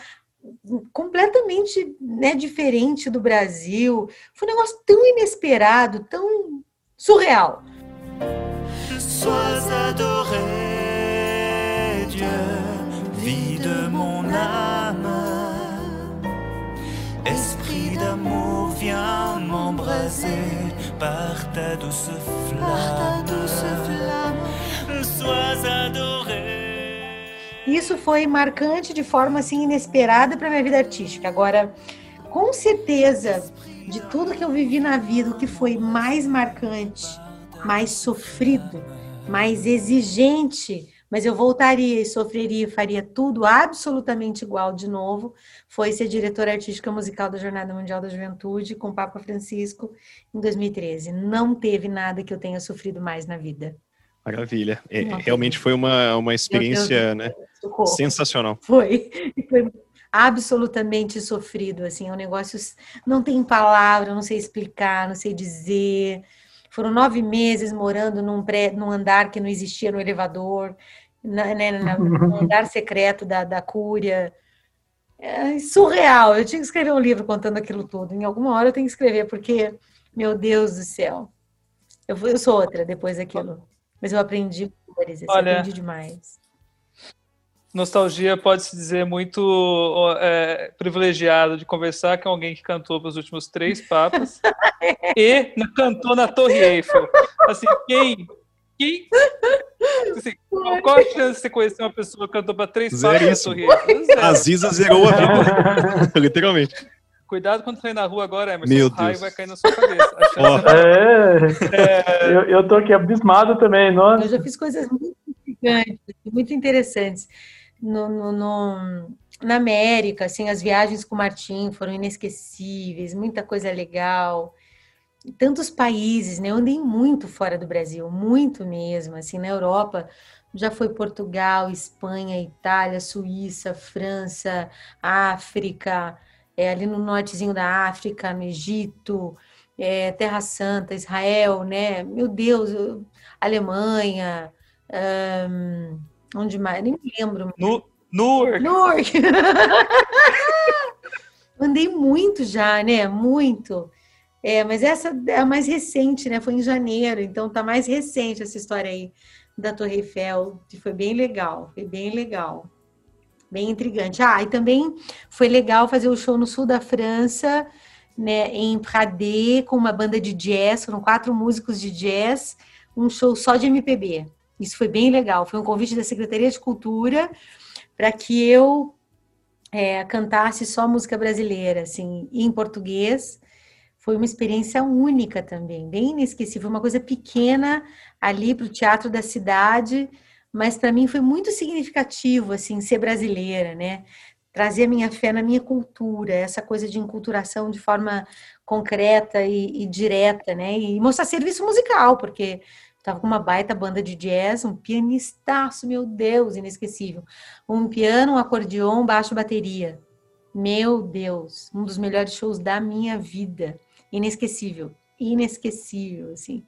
Speaker 4: completamente né, diferente do Brasil. Foi um negócio tão inesperado, tão surreal. Sois adoré, Dieu, vie de mon âme. Esprit d'amour, viens m'embraser par ta douce flamme. Isso foi marcante de forma assim inesperada para minha vida artística. Agora, com certeza, de tudo que eu vivi na vida, o que foi mais marcante, mais sofrido, mais exigente, mas eu voltaria e sofreria faria tudo absolutamente igual de novo, foi ser diretora artística musical da Jornada Mundial da Juventude com Papa Francisco em 2013. Não teve nada que eu tenha sofrido mais na vida.
Speaker 1: Maravilha. É, realmente foi uma, uma experiência né, sensacional.
Speaker 4: Foi. Foi absolutamente sofrido. Assim, é um negócio. Não tem palavra, não sei explicar, não sei dizer. Foram nove meses morando num, pré, num andar que não existia no elevador, na, né, no andar secreto da, da Cúria. É surreal. Eu tinha que escrever um livro contando aquilo tudo. Em alguma hora eu tenho que escrever, porque, meu Deus do céu. Eu, eu sou outra depois daquilo. Mas eu aprendi cores, Olha, aprendi demais.
Speaker 3: Nostalgia pode-se dizer muito é, privilegiado de conversar com alguém que cantou para os últimos três papas e cantou na Torre Eiffel. Assim, quem quem? Assim, qual a chance de você conhecer uma pessoa que cantou para três papas na Torre Eiffel?
Speaker 1: A Ziza zerou a vida. Literalmente.
Speaker 3: Cuidado quando sair na rua agora, Emerson. Meu o raio Deus. vai cair na sua cabeça.
Speaker 2: Oh. É, é, eu, eu tô aqui abismado também. Nossa.
Speaker 4: Eu já fiz coisas muito interessantes, muito interessantes. No, no, no, na América, assim, as viagens com o Martim foram inesquecíveis, muita coisa legal. Tantos países, né? Eu andei muito fora do Brasil, muito mesmo. Assim, na Europa, já foi Portugal, Espanha, Itália, Suíça, França, África, é, ali no nortezinho da África, no Egito, é, Terra Santa, Israel, né? Meu Deus, eu, Alemanha, onde mais? Nem me lembro.
Speaker 3: No, Newark.
Speaker 4: Newark. Andei muito já, né? Muito. É, mas essa é a mais recente, né? Foi em janeiro, então tá mais recente essa história aí da Torre Eiffel, que foi bem legal, foi bem legal bem intrigante. Ah, e também foi legal fazer o show no sul da França, né, em Pradé, com uma banda de jazz, foram quatro músicos de jazz, um show só de MPB. Isso foi bem legal. Foi um convite da Secretaria de Cultura para que eu é, cantasse só música brasileira, assim, em português. Foi uma experiência única também, bem inesquecível. Uma coisa pequena ali para o teatro da cidade mas para mim foi muito significativo assim ser brasileira, né? Trazer a minha fé na minha cultura, essa coisa de enculturação de forma concreta e, e direta, né? E mostrar serviço musical, porque estava com uma baita banda de jazz, um pianistaço, meu Deus, inesquecível. Um piano, um acordeon, baixo, bateria. Meu Deus, um dos melhores shows da minha vida. Inesquecível, inesquecível, assim.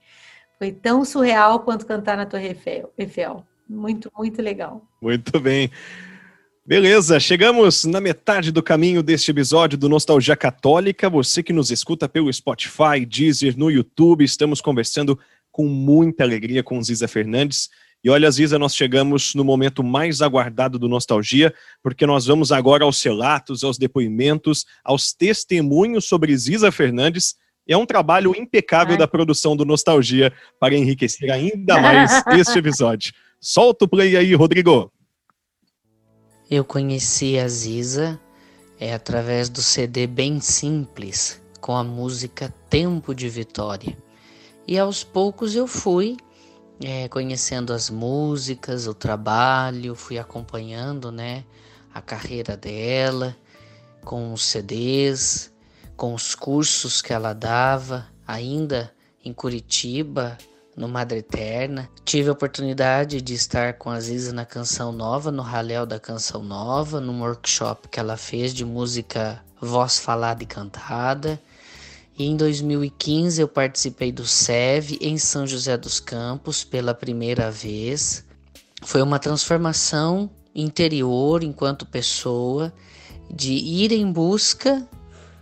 Speaker 4: Foi tão surreal quanto cantar na Torre Eiffel. Eiffel. Muito, muito legal.
Speaker 1: Muito bem. Beleza, chegamos na metade do caminho deste episódio do Nostalgia Católica. Você que nos escuta pelo Spotify, Deezer, no YouTube, estamos conversando com muita alegria com Ziza Fernandes. E olha, Ziza, nós chegamos no momento mais aguardado do Nostalgia, porque nós vamos agora aos relatos, aos depoimentos, aos testemunhos sobre Ziza Fernandes. É um trabalho impecável Ai. da produção do Nostalgia para enriquecer ainda mais este episódio. Solta o play aí, Rodrigo.
Speaker 5: Eu conheci a Ziza é, através do CD Bem Simples, com a música Tempo de Vitória. E aos poucos eu fui é, conhecendo as músicas, o trabalho, fui acompanhando né, a carreira dela, com os CDs, com os cursos que ela dava, ainda em Curitiba, no Madre Eterna. Tive a oportunidade de estar com a Ziza na Canção Nova, no Raléu da Canção Nova, num workshop que ela fez de música voz falada e cantada. E em 2015 eu participei do SEV em São José dos Campos pela primeira vez. Foi uma transformação interior enquanto pessoa, de ir em busca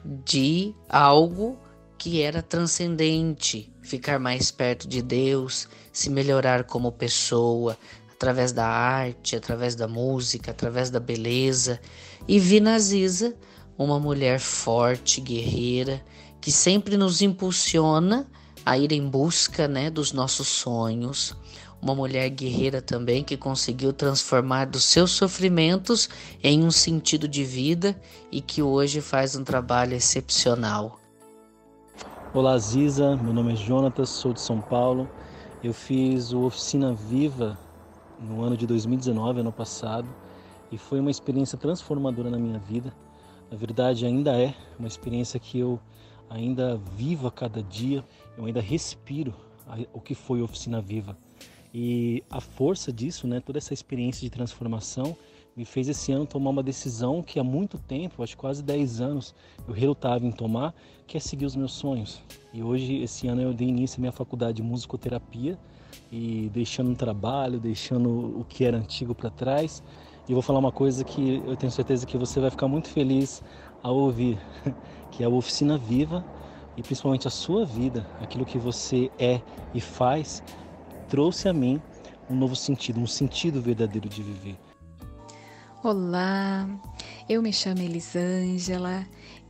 Speaker 5: de algo que era transcendente, ficar mais perto de Deus, se melhorar como pessoa, através da arte, através da música, através da beleza. E vi na Ziza uma mulher forte, guerreira, que sempre nos impulsiona a ir em busca né, dos nossos sonhos. Uma mulher guerreira também que conseguiu transformar dos seus sofrimentos em um sentido de vida e que hoje faz um trabalho excepcional.
Speaker 6: Olá Ziza, meu nome é Jonatas, sou de São Paulo. Eu fiz o Oficina Viva no ano de 2019, ano passado, e foi uma experiência transformadora na minha vida. Na verdade, ainda é uma experiência que eu ainda vivo a cada dia, eu ainda respiro o que foi Oficina Viva. E a força disso, né, toda essa experiência de transformação, me fez esse ano tomar uma decisão que há muito tempo, acho quase 10 anos, eu relutava em tomar, que é seguir os meus sonhos. E hoje, esse ano, eu dei início à minha faculdade de musicoterapia e deixando o trabalho, deixando o que era antigo para trás. E vou falar uma coisa que eu tenho certeza que você vai ficar muito feliz ao ouvir, que é a oficina viva e principalmente a sua vida, aquilo que você é e faz, trouxe a mim um novo sentido, um sentido verdadeiro de viver.
Speaker 7: Olá, eu me chamo Elisângela,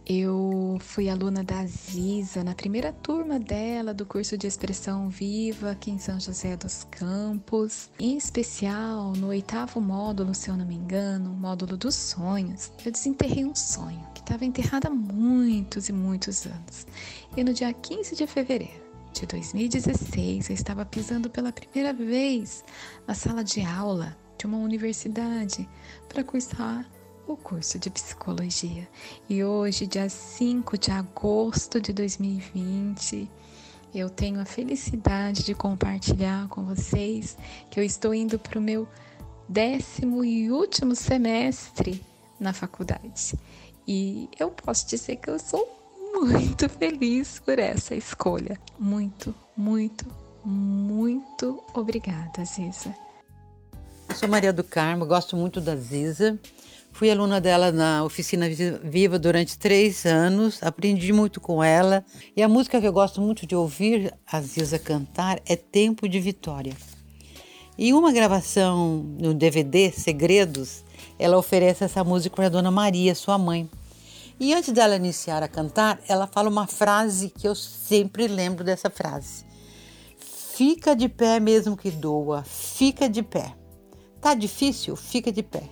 Speaker 7: eu fui aluna da Ziza na primeira turma dela do curso de expressão viva aqui em São José dos Campos. Em especial, no oitavo módulo, se eu não me engano, módulo dos sonhos, eu desenterrei um sonho que estava enterrado há muitos e muitos anos. E no dia 15 de fevereiro de 2016, eu estava pisando pela primeira vez na sala de aula de uma universidade para cursar o curso de psicologia. E hoje, dia 5 de agosto de 2020, eu tenho a felicidade de compartilhar com vocês que eu estou indo para o meu décimo e último semestre na faculdade. E eu posso dizer que eu sou muito feliz por essa escolha. Muito, muito, muito obrigada, Ziza.
Speaker 8: Sou Maria do Carmo, gosto muito da Ziza. Fui aluna dela na Oficina Viva durante três anos, aprendi muito com ela. E a música que eu gosto muito de ouvir a Ziza cantar é Tempo de Vitória. Em uma gravação no DVD Segredos, ela oferece essa música para a Dona Maria, sua mãe. E antes dela iniciar a cantar, ela fala uma frase que eu sempre lembro dessa frase. Fica de pé mesmo que doa, fica de pé. Tá difícil? Fica de pé.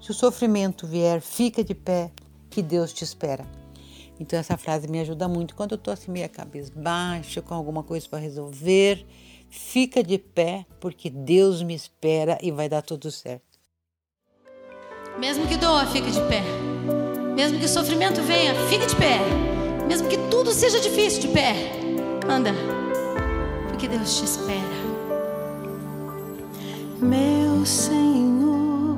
Speaker 8: Se o sofrimento vier, fica de pé, que Deus te espera. Então essa frase me ajuda muito quando eu tô assim meia cabeça baixa, com alguma coisa para resolver. Fica de pé, porque Deus me espera e vai dar tudo certo.
Speaker 9: Mesmo que doa, fica de pé. Mesmo que o sofrimento venha, fica de pé. Mesmo que tudo seja difícil, de pé. Anda, porque Deus te espera.
Speaker 10: Meu Senhor,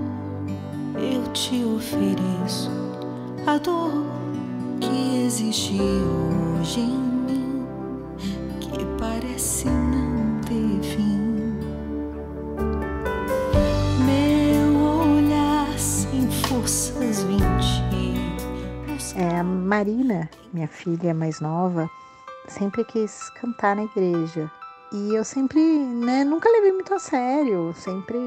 Speaker 10: eu te ofereço a dor que existe hoje em mim, que parece não ter fim. Meu olhar sem forças vinte.
Speaker 11: É, a Marina, minha filha mais nova, sempre quis cantar na igreja e eu sempre, né, nunca levei muito a sério, sempre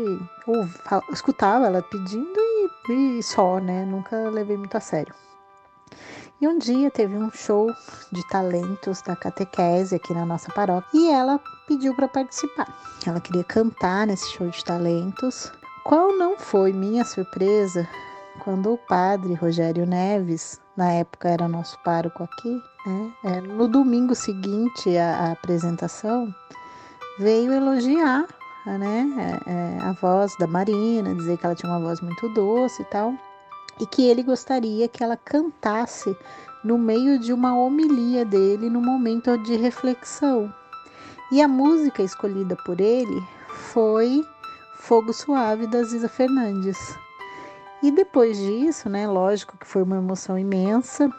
Speaker 11: ou, escutava ela pedindo e, e só, né, nunca levei muito a sério. E um dia teve um show de talentos da catequese aqui na nossa paróquia e ela pediu para participar. Ela queria cantar nesse show de talentos. Qual não foi minha surpresa quando o padre Rogério Neves, na época era nosso pároco aqui, né, é, no domingo seguinte à, à apresentação, veio elogiar né, é, é, a voz da Marina, dizer que ela tinha uma voz muito doce e tal e que ele gostaria que ela cantasse no meio de uma homilia dele no momento de reflexão. E a música escolhida por ele foi Fogo Suave da Ziza Fernandes. E depois disso, né, lógico que foi uma emoção imensa.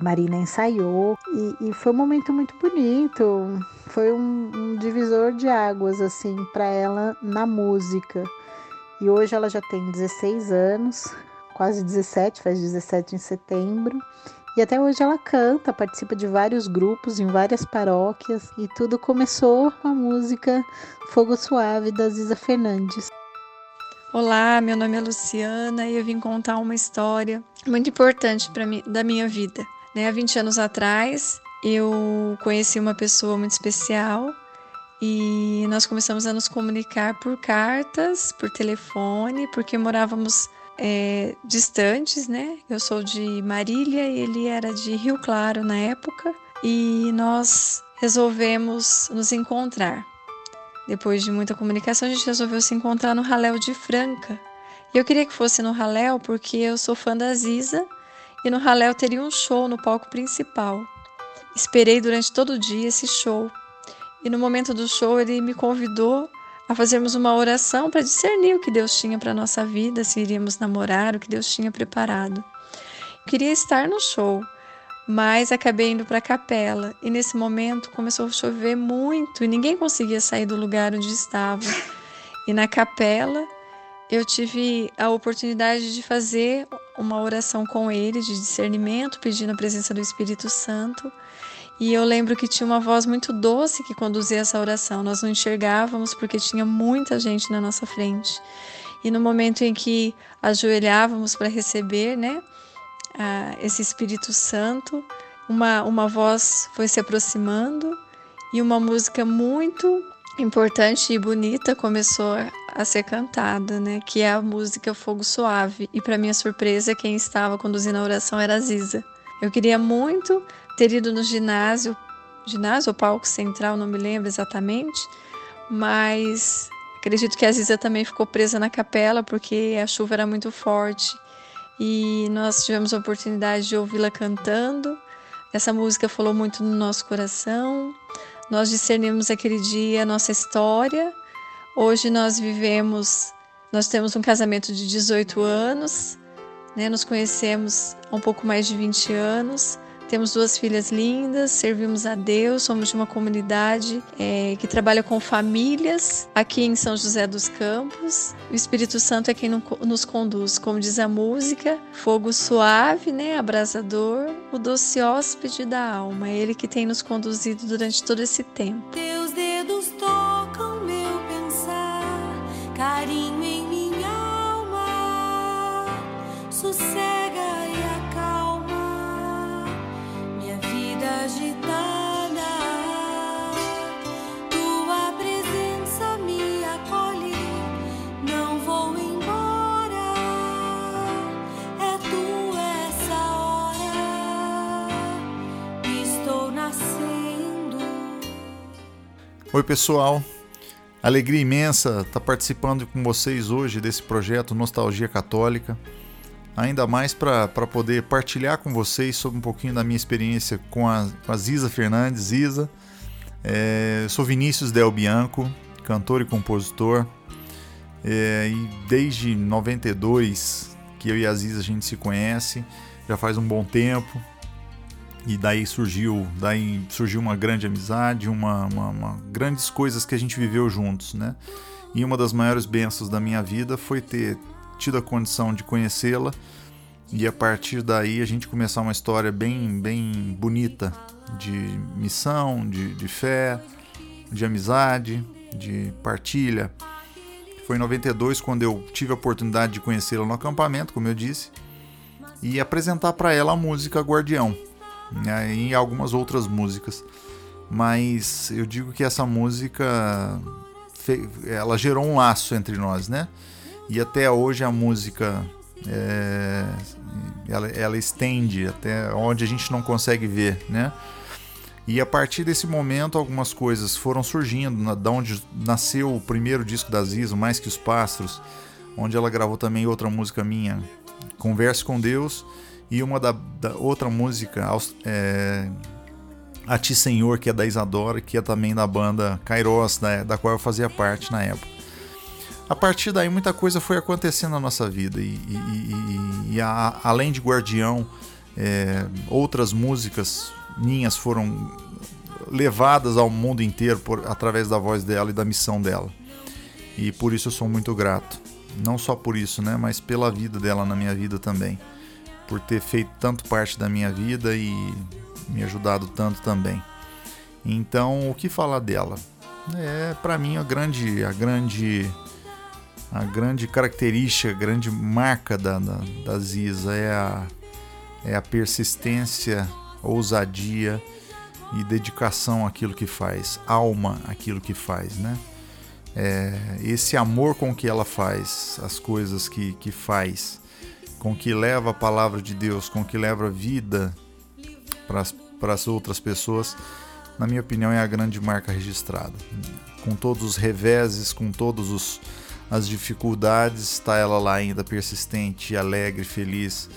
Speaker 11: Marina ensaiou e, e foi um momento muito bonito. Foi um, um divisor de águas assim para ela na música. E hoje ela já tem 16 anos, quase 17, faz 17 em setembro. E até hoje ela canta, participa de vários grupos em várias paróquias e tudo começou com a música Fogo Suave da Ziza Fernandes.
Speaker 12: Olá, meu nome é Luciana e eu vim contar uma história muito importante para mim da minha vida. Né, há 20 anos atrás, eu conheci uma pessoa muito especial e nós começamos a nos comunicar por cartas, por telefone, porque morávamos é, distantes, né? Eu sou de Marília e ele era de Rio Claro na época, e nós resolvemos nos encontrar. Depois de muita comunicação, a gente resolveu se encontrar no Raléu de Franca. E eu queria que fosse no Raléu porque eu sou fã da Ziza e no Raléu teria um show no palco principal. Esperei durante todo o dia esse show. E no momento do show ele me convidou a fazermos uma oração para discernir o que Deus tinha para nossa vida, se iríamos namorar, o que Deus tinha preparado. Queria estar no show, mas acabei indo para a capela e nesse momento começou a chover muito e ninguém conseguia sair do lugar onde estava. E na capela eu tive a oportunidade de fazer uma oração com ele de discernimento, pedindo a presença do Espírito Santo. E eu lembro que tinha uma voz muito doce que conduzia essa oração. Nós não enxergávamos porque tinha muita gente na nossa frente. E no momento em que ajoelhávamos para receber, né, esse Espírito Santo, uma, uma voz foi se aproximando e uma música muito importante e bonita começou a ser cantada, né, que é a música Fogo Suave. E para minha surpresa, quem estava conduzindo a oração era a Ziza. Eu queria muito ter ido no ginásio, ginásio ou palco central, não me lembro exatamente, mas acredito que a Ziza também ficou presa na capela porque a chuva era muito forte e nós tivemos a oportunidade de ouvi-la cantando. Essa música falou muito no nosso coração. Nós discernimos aquele dia a nossa história. Hoje nós vivemos, nós temos um casamento de 18 anos, né? Nos conhecemos há um pouco mais de 20 anos. Temos duas filhas lindas, servimos a Deus, somos de uma comunidade é, que trabalha com famílias aqui em São José dos Campos. O Espírito Santo é quem nos conduz, como diz a música, fogo suave, né, abrasador, o doce hóspede da alma. É Ele que tem nos conduzido durante todo esse tempo.
Speaker 10: Teus dedos
Speaker 13: Oi, pessoal. Alegria imensa estar participando com vocês hoje desse projeto Nostalgia Católica ainda mais para poder partilhar com vocês sobre um pouquinho da minha experiência com a, com a Ziza Fernandes. Ziza, é, sou Vinícius Del Bianco, cantor e compositor, é, e desde 92 que eu e a Ziza a gente se conhece, já faz um bom tempo. E daí surgiu, daí surgiu uma grande amizade, uma, uma, uma grandes coisas que a gente viveu juntos, né? E uma das maiores bênçãos da minha vida foi ter tido a condição de conhecê-la e a partir daí a gente começar uma história bem, bem bonita de missão, de, de fé, de amizade, de partilha. Foi em 92 quando eu tive a oportunidade de conhecê-la no acampamento, como eu disse, e apresentar para ela a música Guardião né, e algumas outras músicas. Mas eu digo que essa música ela gerou um laço entre nós, né? E até hoje a música é, ela, ela estende até onde a gente não consegue ver, né? E a partir desse momento, algumas coisas foram surgindo, na, da onde nasceu o primeiro disco da Zizo, Mais Que os Pássaros, onde ela gravou também outra música minha, Converse com Deus, e uma da, da outra música, é, A Ti Senhor, que é da Isadora, que é também da banda Kairos, da, da qual eu fazia parte na época. A partir daí, muita coisa foi acontecendo na nossa vida, e, e, e, e a, além de Guardião, é, outras músicas minhas foram levadas ao mundo inteiro por, através da voz dela e da missão dela. E por isso eu sou muito grato. Não só por isso, né, mas pela vida dela na minha vida também. Por ter feito tanto parte da minha vida e me ajudado tanto também. Então, o que falar dela? É para mim a grande a grande a grande característica, a grande marca da, da, da Ziza é a, é a persistência ousadia e dedicação àquilo que faz, alma àquilo que faz, né? É, esse amor com que ela faz as coisas que, que faz, com que leva a palavra de Deus, com que leva vida para as outras pessoas, na minha opinião, é a grande marca registrada. Com todos os reveses, com todas as dificuldades, está ela lá ainda persistente, alegre, feliz,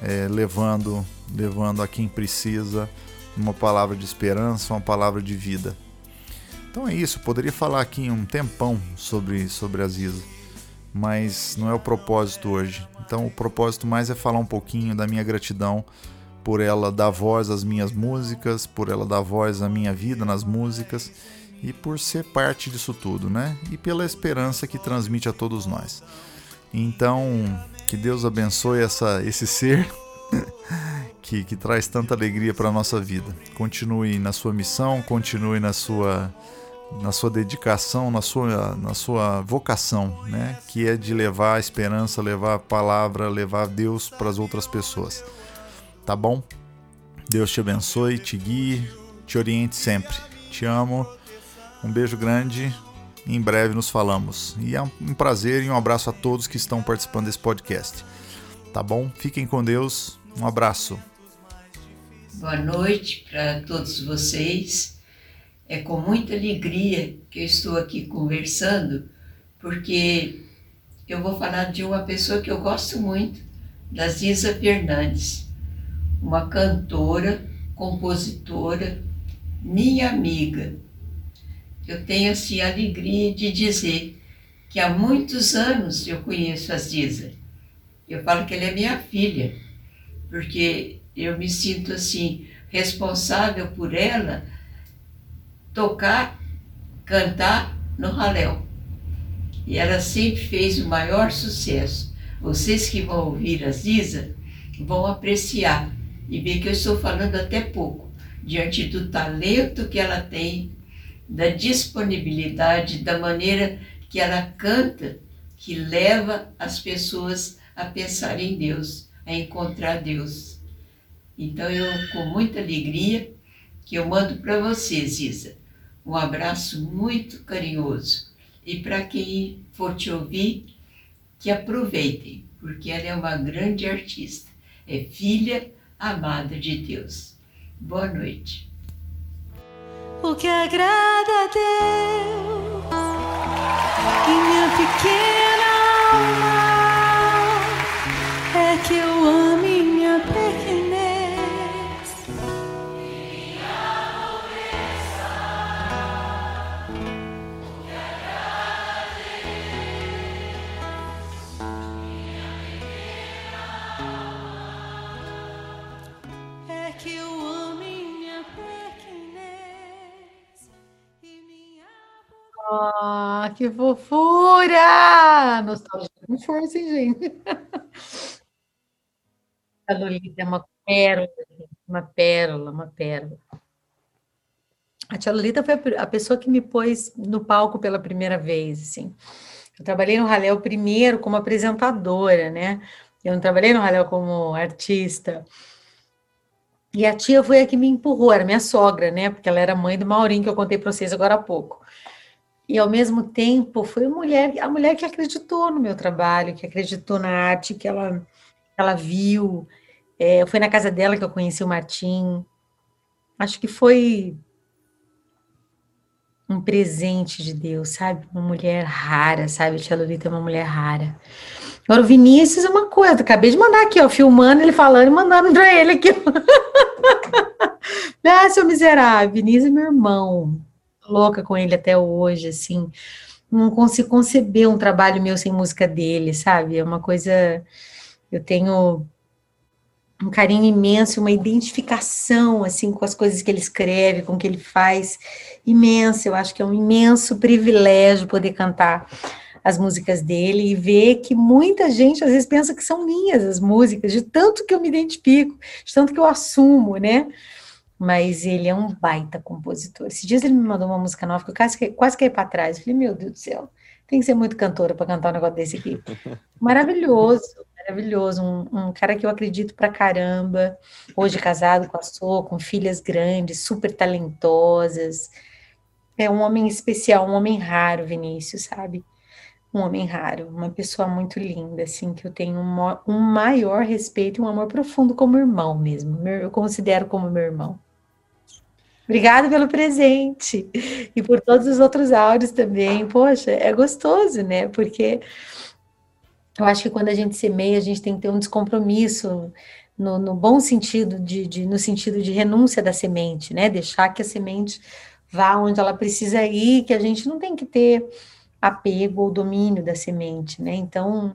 Speaker 13: é, levando, levando a quem precisa uma palavra de esperança, uma palavra de vida. Então é isso, poderia falar aqui um tempão sobre, sobre a Ziza, mas não é o propósito hoje. Então o propósito mais é falar um pouquinho da minha gratidão por ela dar voz às minhas músicas, por ela dar voz à minha vida nas músicas e por ser parte disso tudo, né? E pela esperança que transmite a todos nós. Então, que Deus abençoe essa, esse ser que, que traz tanta alegria para a nossa vida. Continue na sua missão, continue na sua, na sua dedicação, na sua, na sua vocação, né? que é de levar a esperança, levar a palavra, levar Deus para as outras pessoas. Tá bom? Deus te abençoe, te guie, te oriente sempre. Te amo. Um beijo grande em breve nos falamos. E é um prazer e um abraço a todos que estão participando desse podcast. Tá bom? Fiquem com Deus. Um abraço.
Speaker 14: Boa noite para todos vocês. É com muita alegria que eu estou aqui conversando, porque eu vou falar de uma pessoa que eu gosto muito, da Ziza Fernandes, uma cantora, compositora, minha amiga eu tenho assim a alegria de dizer que há muitos anos eu conheço a Ziza. Eu falo que ela é minha filha, porque eu me sinto assim responsável por ela tocar, cantar no Raléu. E ela sempre fez o maior sucesso. Vocês que vão ouvir a Ziza vão apreciar e ver que eu estou falando até pouco, diante do talento que ela tem da disponibilidade, da maneira que ela canta, que leva as pessoas a pensar em Deus, a encontrar Deus. Então eu, com muita alegria, que eu mando para vocês, Isa, um abraço muito carinhoso. E para quem for te ouvir, que aproveitem, porque ela é uma grande artista, é filha amada de Deus. Boa noite
Speaker 10: o que agrada a Deus. Em minha pequena
Speaker 4: hein, gente? A Lolita é uma pérola, uma pérola, uma pérola. A tia Lolita foi a pessoa que me pôs no palco pela primeira vez, assim. Eu trabalhei no Raléu primeiro como apresentadora, né? Eu não trabalhei no Raléu como artista. E a tia foi a que me empurrou, era minha sogra, né? Porque ela era mãe do Maurinho, que eu contei para vocês agora há pouco. E ao mesmo tempo foi a mulher, a mulher que acreditou no meu trabalho, que acreditou na arte que ela, ela viu. É, foi na casa dela que eu conheci o Martim. Acho que foi um presente de Deus, sabe? Uma mulher rara, sabe? Tia Lolita é uma mulher rara. Agora, o Vinícius é uma coisa, acabei de mandar aqui, ó, filmando ele falando e mandando para ele aqui. ah, seu miserável, Vinícius é meu irmão, louca com ele até hoje, assim. Não consigo conceber um trabalho meu sem música dele, sabe? É uma coisa. Eu tenho um carinho imenso, uma identificação assim com as coisas que ele escreve, com o que ele faz, imenso. Eu acho que é um imenso privilégio poder cantar as músicas dele e ver que muita gente às vezes pensa que são minhas as músicas, de tanto que eu me identifico, de tanto que eu assumo, né? Mas ele é um baita compositor. Esses dias ele me mandou uma música nova que eu quase, quase caí para trás. Eu falei, meu Deus do céu, tem que ser muito cantora para cantar um negócio desse aqui. Maravilhoso, maravilhoso. Um, um, cara que eu acredito pra caramba. Hoje casado com a Sô, com filhas grandes, super talentosas. É um homem especial, um homem raro, Vinícius, sabe? Um homem raro, uma pessoa muito linda, assim, que eu tenho um, um maior respeito e um amor profundo como irmão mesmo. Eu considero como meu irmão. Obrigada pelo presente e por todos os outros áudios também. Poxa, é gostoso, né? Porque eu acho que quando a gente semeia, a gente tem que ter um descompromisso no, no bom sentido, de, de, no sentido de renúncia da semente, né? Deixar que a semente vá onde ela precisa ir, que a gente não tem que ter apego ou domínio da semente, né? Então,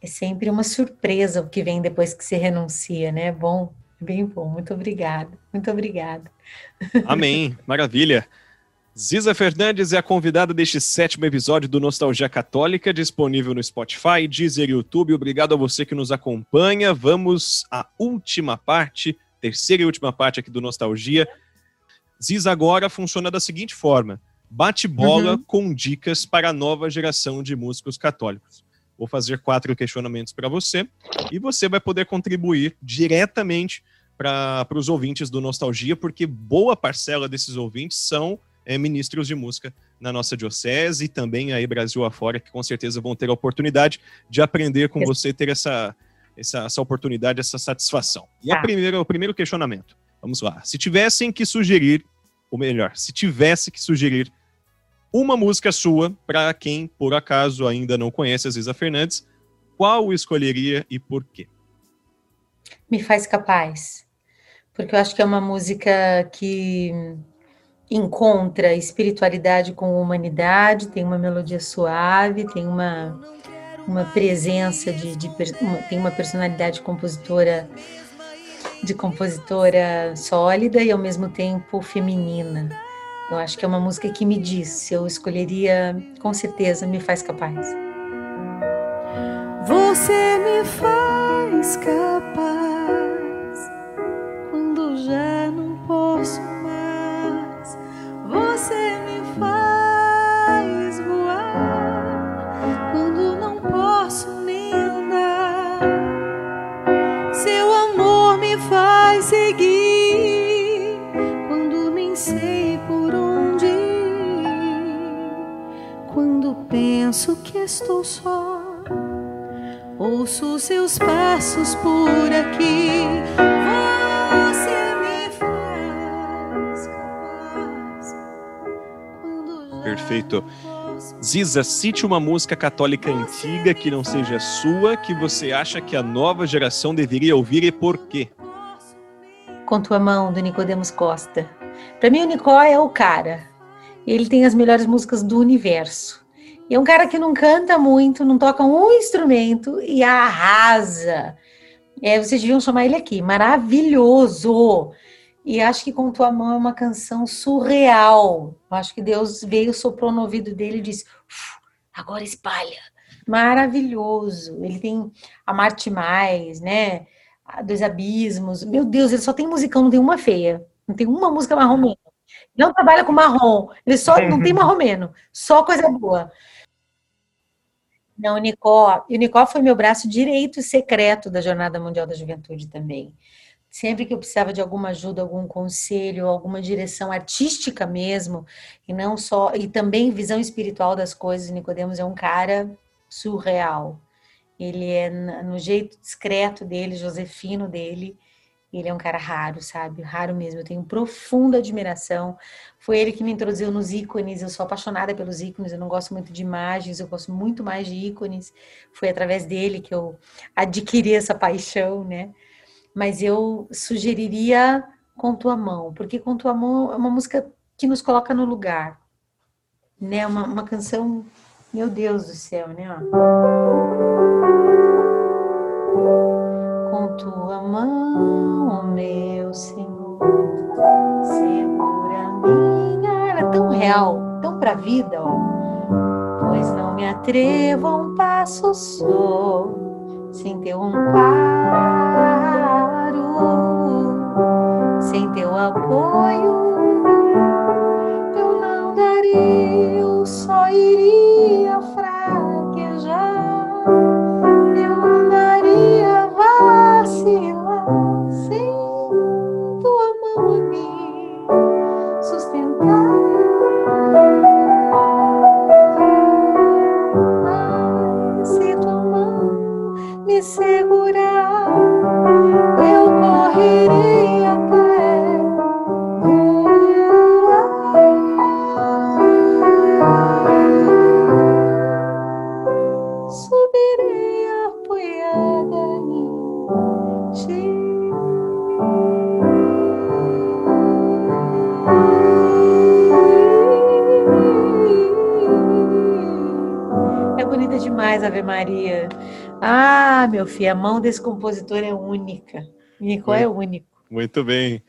Speaker 4: é sempre uma surpresa o que vem depois que se renuncia, né? Bom, bem bom. Muito obrigada. Muito obrigada.
Speaker 1: Amém. Maravilha. Ziza Fernandes é a convidada deste sétimo episódio do Nostalgia Católica, disponível no Spotify, Deezer e YouTube. Obrigado a você que nos acompanha. Vamos à última parte, terceira e última parte aqui do Nostalgia. Ziza agora funciona da seguinte forma: bate bola uhum. com dicas para a nova geração de músicos católicos. Vou fazer quatro questionamentos para você e você vai poder contribuir diretamente para os ouvintes do Nostalgia, porque boa parcela desses ouvintes são é, ministros de música na nossa diocese e também aí Brasil afora, que com certeza vão ter a oportunidade de aprender com você, ter essa, essa, essa oportunidade, essa satisfação. E a tá. primeira, o primeiro questionamento, vamos lá. Se tivessem que sugerir, ou melhor, se tivesse que sugerir uma música sua para quem, por acaso, ainda não conhece a Ziza Fernandes, qual escolheria e por quê?
Speaker 4: Me faz capaz. Porque eu acho que é uma música que encontra espiritualidade com humanidade, tem uma melodia suave, tem uma, uma presença de, de uma, tem uma personalidade compositora de compositora sólida e ao mesmo tempo feminina. Eu acho que é uma música que me diz, eu escolheria com certeza me faz capaz.
Speaker 10: Você me faz capaz quando já não posso você me penso que estou só, ouço seus passos por aqui.
Speaker 1: Perfeito. Ziza, cite uma música católica antiga que não seja sua, que você acha que a nova geração deveria ouvir e por quê?
Speaker 4: Com tua mão, do Nicodemos Costa. Para mim, o Nicó é o cara. Ele tem as melhores músicas do universo. E é um cara que não canta muito, não toca um instrumento e arrasa. É, vocês deviam chamar ele aqui. Maravilhoso! E acho que Com Tua Mão é uma canção surreal. Acho que Deus veio, soprou no ouvido dele e disse: agora espalha. Maravilhoso. Ele tem a Marte Mais, né? Dois Abismos. Meu Deus, ele só tem musicão, não tem uma feia. Não tem uma música marromeno. Não trabalha com marrom. Ele só não tem marromeno. Só coisa boa. Não, o Nicó. E o Nicó foi meu braço direito secreto da Jornada Mundial da Juventude também. Sempre que eu precisava de alguma ajuda, algum conselho, alguma direção artística mesmo, e não só, e também visão espiritual das coisas, Nicodemos é um cara surreal. Ele é no jeito discreto dele, josefino dele, ele é um cara raro, sabe? Raro mesmo. Eu tenho profunda admiração. Foi ele que me introduziu nos ícones. Eu sou apaixonada pelos ícones. Eu não gosto muito de imagens, eu gosto muito mais de ícones. Foi através dele que eu adquiri essa paixão, né? Mas eu sugeriria Com Tua Mão, porque Com Tua Mão é uma música que nos coloca no lugar, né? Uma, uma canção, meu Deus do céu, né? Com Tua Mão, segura minha. Ela é tão real, tão pra vida, ó. Pois não me atrevo a um passo só, sem teu amparo sem teu apoio, eu não daria, eu só iria demais, Ave Maria. Ah, meu filho, a mão desse compositor é única. Nico é único.
Speaker 1: Muito bem.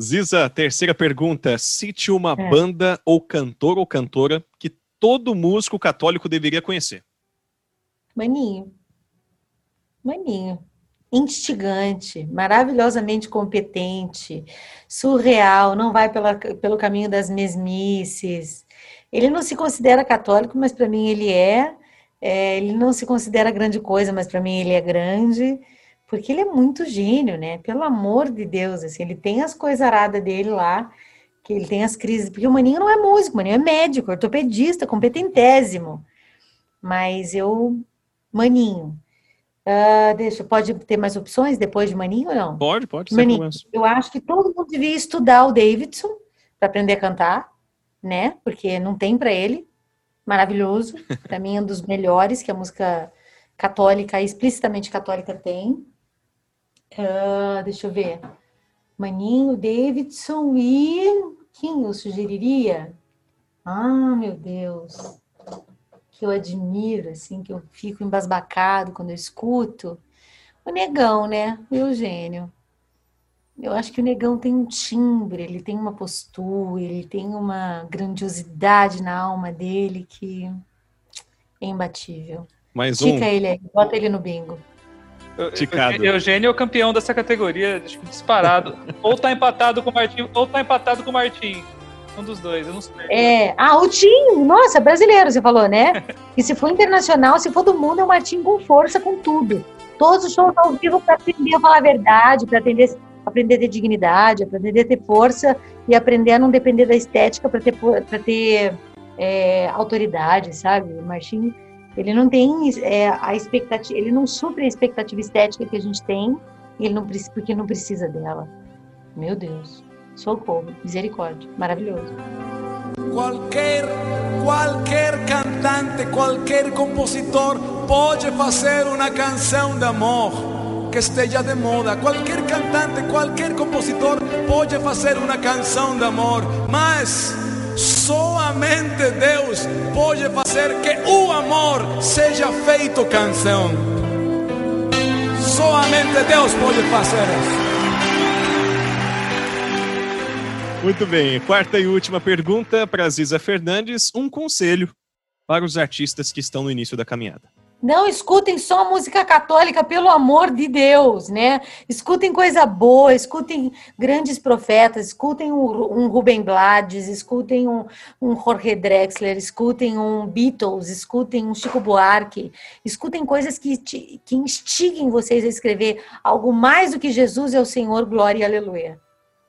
Speaker 1: Ziza, terceira pergunta. Cite uma
Speaker 4: É.
Speaker 1: banda ou cantor ou cantora que todo músico católico deveria conhecer.
Speaker 4: Maninho. Maninho. Instigante, maravilhosamente competente, surreal, não vai pela, pelo caminho das mesmices. Ele não se considera católico, mas para mim ele é. É, Ele não se considera grande coisa, mas para mim ele é grande, porque ele é muito gênio, né? Pelo amor de Deus, assim, ele tem as coisas aradas dele lá, que ele tem as crises, porque o Maninho não é músico, o Maninho é médico, ortopedista, competentésimo. Mas eu, Maninho. Ah, deixa, pode ter mais opções depois de Maninho ou não?
Speaker 1: Pode, pode,
Speaker 4: Maninho, eu acho que todo mundo devia estudar o Davidson para aprender a cantar, né? Porque não tem para ele. Maravilhoso. Para mim, é um dos melhores que a música católica, explicitamente católica, tem. Ah, deixa eu ver. Maninho, Davidson e quem eu sugeriria? Ah, meu Deus. Que eu admiro, assim, que eu fico embasbacado quando eu escuto. O Negão, né? O Eugênio. Eu acho que o Negão tem um timbre, ele tem uma postura, ele tem uma grandiosidade na alma dele que é imbatível.
Speaker 1: Mais um.
Speaker 4: Tica ele aí, bota ele no bingo.
Speaker 1: Ticado.
Speaker 3: Eugênio é o campeão dessa categoria, acho que disparado. ou tá empatado com o Martim, ou tá empatado com o Martim. Um dos dois, eu não sei.
Speaker 4: É, ah, o Tim, nossa, brasileiro, você falou, né? E se for internacional, se for do mundo, é o Martim com força, com tudo. Todos os shows ao vivo para aprender a falar a verdade, para aprender, aprender a ter dignidade, aprender a ter força e aprender a não depender da estética para ter, para ter é, autoridade, sabe? O Martim, ele não tem é, a expectativa, ele não supre a expectativa estética que a gente tem, ele não porque não precisa dela. Meu Deus, socorro, misericórdia, maravilhoso.
Speaker 15: Qualquer, qualquer cantante, qualquer compositor pode fazer uma canção de amor que esteja de moda. Qualquer cantante, qualquer compositor pode fazer uma canção de amor, mas somente Deus pode fazer que o amor seja feito canção. Somente Deus pode fazer isso.
Speaker 1: Muito bem. Quarta e última pergunta para Ziza Fernandes. Um conselho para os artistas que estão no início da caminhada.
Speaker 4: Não escutem só música católica, pelo amor de Deus, né? Escutem coisa boa, escutem grandes profetas, escutem um, um Blades, escutem um, um Jorge Drexler, escutem um Beatles, escutem um Chico Buarque, escutem coisas que, te, que instiguem vocês a escrever algo mais do que Jesus é o Senhor, glória e aleluia.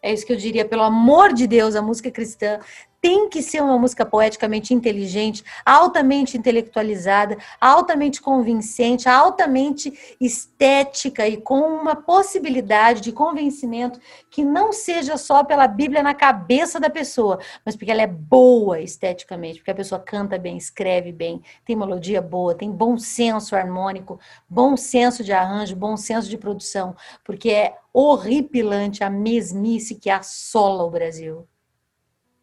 Speaker 4: É isso que eu diria, pelo amor de Deus, a música cristã tem que ser uma música poeticamente inteligente, altamente intelectualizada, altamente convincente, altamente estética e com uma possibilidade de convencimento que não seja só pela Bíblia na cabeça da pessoa, mas porque ela é boa esteticamente, porque a pessoa canta bem, escreve bem, tem melodia boa, tem bom senso harmônico, bom senso de arranjo, bom senso de produção, porque é horripilante a mesmice que assola o Brasil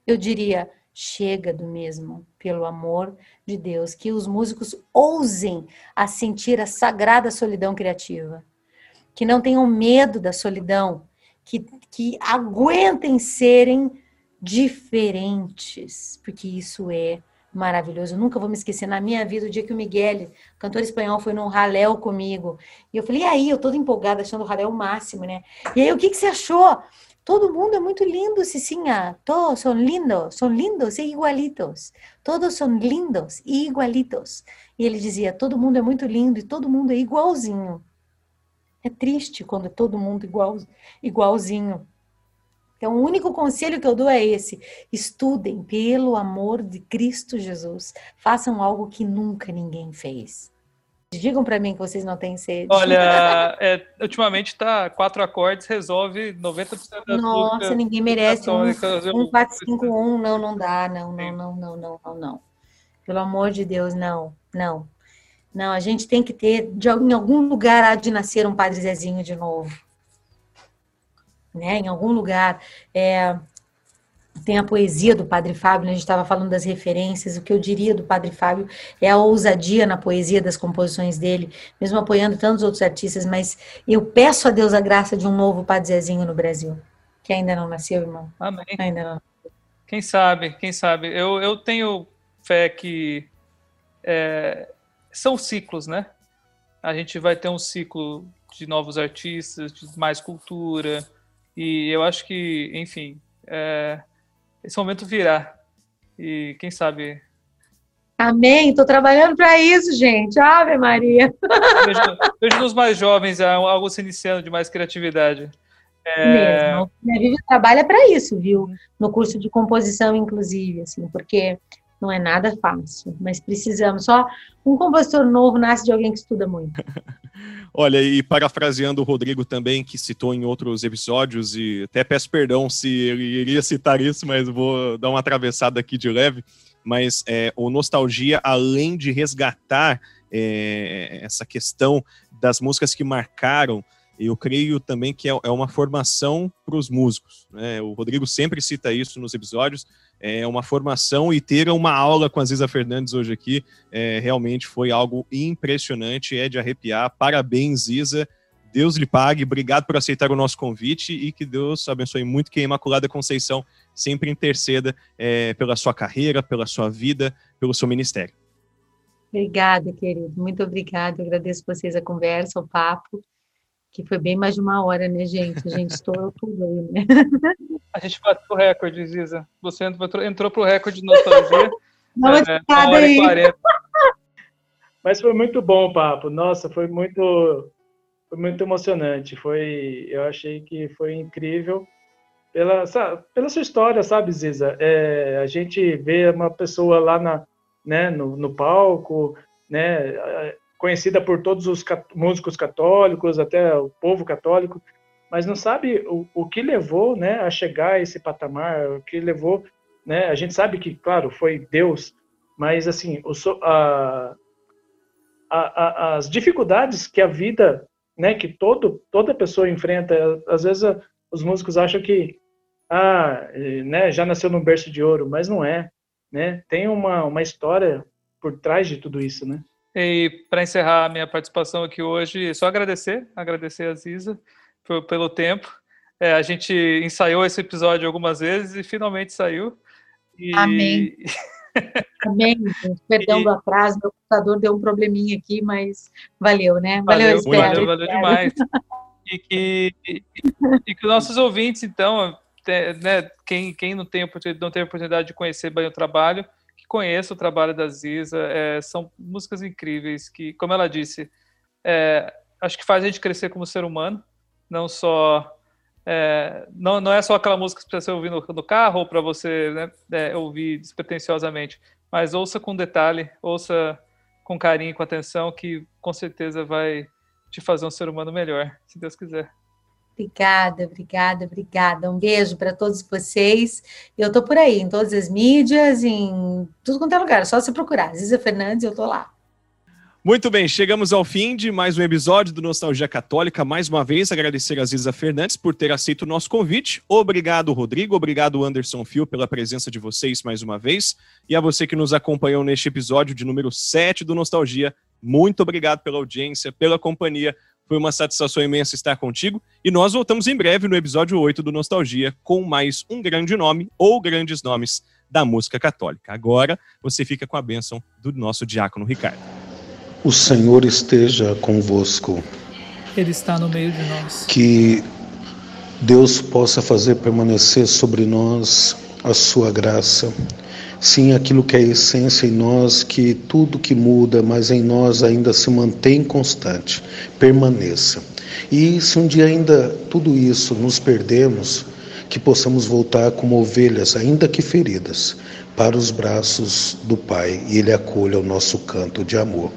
Speaker 4: eu diria, chega do mesmo, pelo amor de Deus, que os músicos ousem a sentir a sagrada solidão criativa, que não tenham medo da solidão, que, que aguentem serem diferentes, porque isso é maravilhoso. Eu nunca vou me esquecer na minha vida o dia que o Miguel, cantor espanhol, foi num raléu comigo. E eu falei, e aí, eu toda empolgada, achando o raléu o máximo, né? E aí, o que, que você achou? Todo mundo é muito lindo, Cicinha. Todos são lindos, são lindos e igualitos. Todos são lindos e igualitos. E ele dizia: todo mundo é muito lindo e todo mundo é igualzinho. É triste quando é todo mundo igual, igualzinho. Então, o único conselho que eu dou é esse: estudem pelo amor de Cristo Jesus. Façam algo que nunca ninguém fez. Digam para mim que vocês não têm sede.
Speaker 3: Olha, é, ultimamente tá quatro acordes resolve 90%
Speaker 4: das Nossa, ninguém merece um, um 451, não, não dá, não, não, não, não, não, não, não. Pelo amor de Deus, não, não. Não, a gente tem que ter, de, em algum lugar há de nascer um Padre Zezinho de novo. Né? Em algum lugar. É, tem a poesia do Padre Fábio, né? a gente estava falando das referências, o que eu diria do Padre Fábio é a ousadia na poesia das composições dele, mesmo apoiando tantos outros artistas, mas eu peço a Deus a graça de um novo Padre Zezinho no Brasil, que ainda não nasceu, irmão.
Speaker 3: Amém.
Speaker 4: Ainda não.
Speaker 3: Quem sabe, quem sabe. Eu, eu tenho fé que é, são ciclos, né? A gente vai ter um ciclo de novos artistas, de mais cultura, e eu acho que, enfim, é, esse momento virá. E quem sabe.
Speaker 4: Amém. Estou trabalhando para isso, gente. Ave Maria.
Speaker 3: Vejo, vejo nos mais jovens algo se iniciando de mais criatividade.
Speaker 4: É... Mesmo. Minha vida trabalha para isso, viu? No curso de composição, inclusive, assim, porque não é nada fácil, mas precisamos. Só um compositor novo nasce de alguém que estuda muito.
Speaker 1: Olha, e parafraseando o Rodrigo também, que citou em outros episódios, e até peço perdão se ele iria citar isso, mas vou dar uma atravessada aqui de leve. Mas é, o Nostalgia, além de resgatar é, essa questão das músicas que marcaram, eu creio também que é, é uma formação para os músicos. Né? O Rodrigo sempre cita isso nos episódios, é uma formação e ter uma aula com a Ziza Fernandes hoje aqui é, realmente foi algo impressionante, é de arrepiar. Parabéns, Ziza. Deus lhe pague, obrigado por aceitar o nosso convite e que Deus abençoe muito que a Imaculada Conceição sempre interceda é, pela sua carreira, pela sua vida, pelo seu ministério.
Speaker 4: Obrigada, querido. Muito obrigada. Agradeço vocês a conversa, o papo que foi bem mais de uma hora, né, gente? A gente estourou tudo aí, né?
Speaker 3: A gente bateu o recorde, Ziza. Você entrou, entrou pro recorde de nostalgia.
Speaker 4: Dá é, hora aí. 40.
Speaker 2: Mas foi muito bom o papo. Nossa, foi muito, foi muito emocionante. Foi, eu achei que foi incrível pela, sabe, pela sua história, sabe, Ziza? É, a gente vê uma pessoa lá na, né, no, no palco, né, conhecida por todos os músicos católicos, até o povo católico, mas não sabe o, o que levou né, a chegar a esse patamar, o que levou. Né, a gente sabe que, claro, foi Deus, mas assim, o, a, a, a, as dificuldades que a vida, né, que todo, toda pessoa enfrenta, às vezes a, os músicos acham que ah, né, já nasceu num berço de ouro, mas não é. Né? Tem uma, uma história por trás de tudo isso, né?
Speaker 3: E para encerrar a minha participação aqui hoje, só agradecer, agradecer a Ziza pelo tempo. É, a gente ensaiou esse episódio algumas vezes e finalmente saiu. E...
Speaker 4: Amém. Amém. Perdão do atraso, meu computador deu um probleminha aqui, mas valeu, né? Valeu,
Speaker 3: valeu, valeu, valeu demais. E que, e, e que nossos ouvintes, então, né, quem, quem não, tem, não tem a oportunidade de conhecer bem o trabalho, conheça o trabalho da Ziza. É, são músicas incríveis que, como ela disse, é, acho que faz a gente crescer como ser humano, não só é, não, não é só aquela música para você ouvir no, no carro ou para você né, é, ouvir despretensiosamente, mas ouça com detalhe, ouça com carinho, com atenção, que com certeza vai te fazer um ser humano melhor, se Deus quiser.
Speaker 4: Obrigada, obrigada, obrigada. Um beijo para todos vocês. Eu estou por aí, em todas as mídias, em tudo quanto é lugar. É só você procurar. Ziza Fernandes, eu estou lá.
Speaker 1: Muito bem, chegamos ao fim de mais um episódio do Nostalgia Católica. Mais uma vez, agradecer a Ziza Fernandes por ter aceito o nosso convite. Obrigado, Rodrigo. Obrigado, Anderson Fio, pela presença de vocês mais uma vez. E a você que nos acompanhou neste episódio de número 7 do Nostalgia, muito obrigado pela audiência, pela companhia. Foi uma satisfação imensa estar contigo. E nós voltamos em breve no episódio 8 do Nostalgia com mais um grande nome ou grandes nomes da música católica. Agora você fica com a bênção do nosso diácono Ricardo.
Speaker 16: O Senhor esteja convosco.
Speaker 3: Ele está no meio de nós.
Speaker 16: Que Deus possa fazer permanecer sobre nós a sua graça. Sim, aquilo que é essência em nós, que tudo que muda, mas em nós ainda se mantém constante, permaneça. E se um dia ainda tudo isso nos perdemos, que possamos voltar como ovelhas, ainda que feridas, para os braços do Pai e Ele acolha o nosso canto de amor.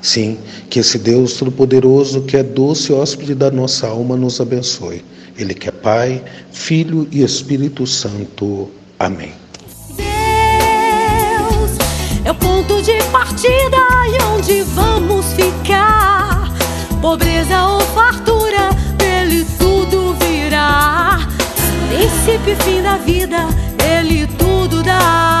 Speaker 16: Sim, que esse Deus Todo-Poderoso, que é doce hóspede da nossa alma, nos abençoe. Ele que é Pai, Filho e Espírito Santo. Amém.
Speaker 10: É o ponto de partida e onde vamos ficar. Pobreza ou fartura, dele tudo virá. Princípio e fim da vida, ele tudo dá.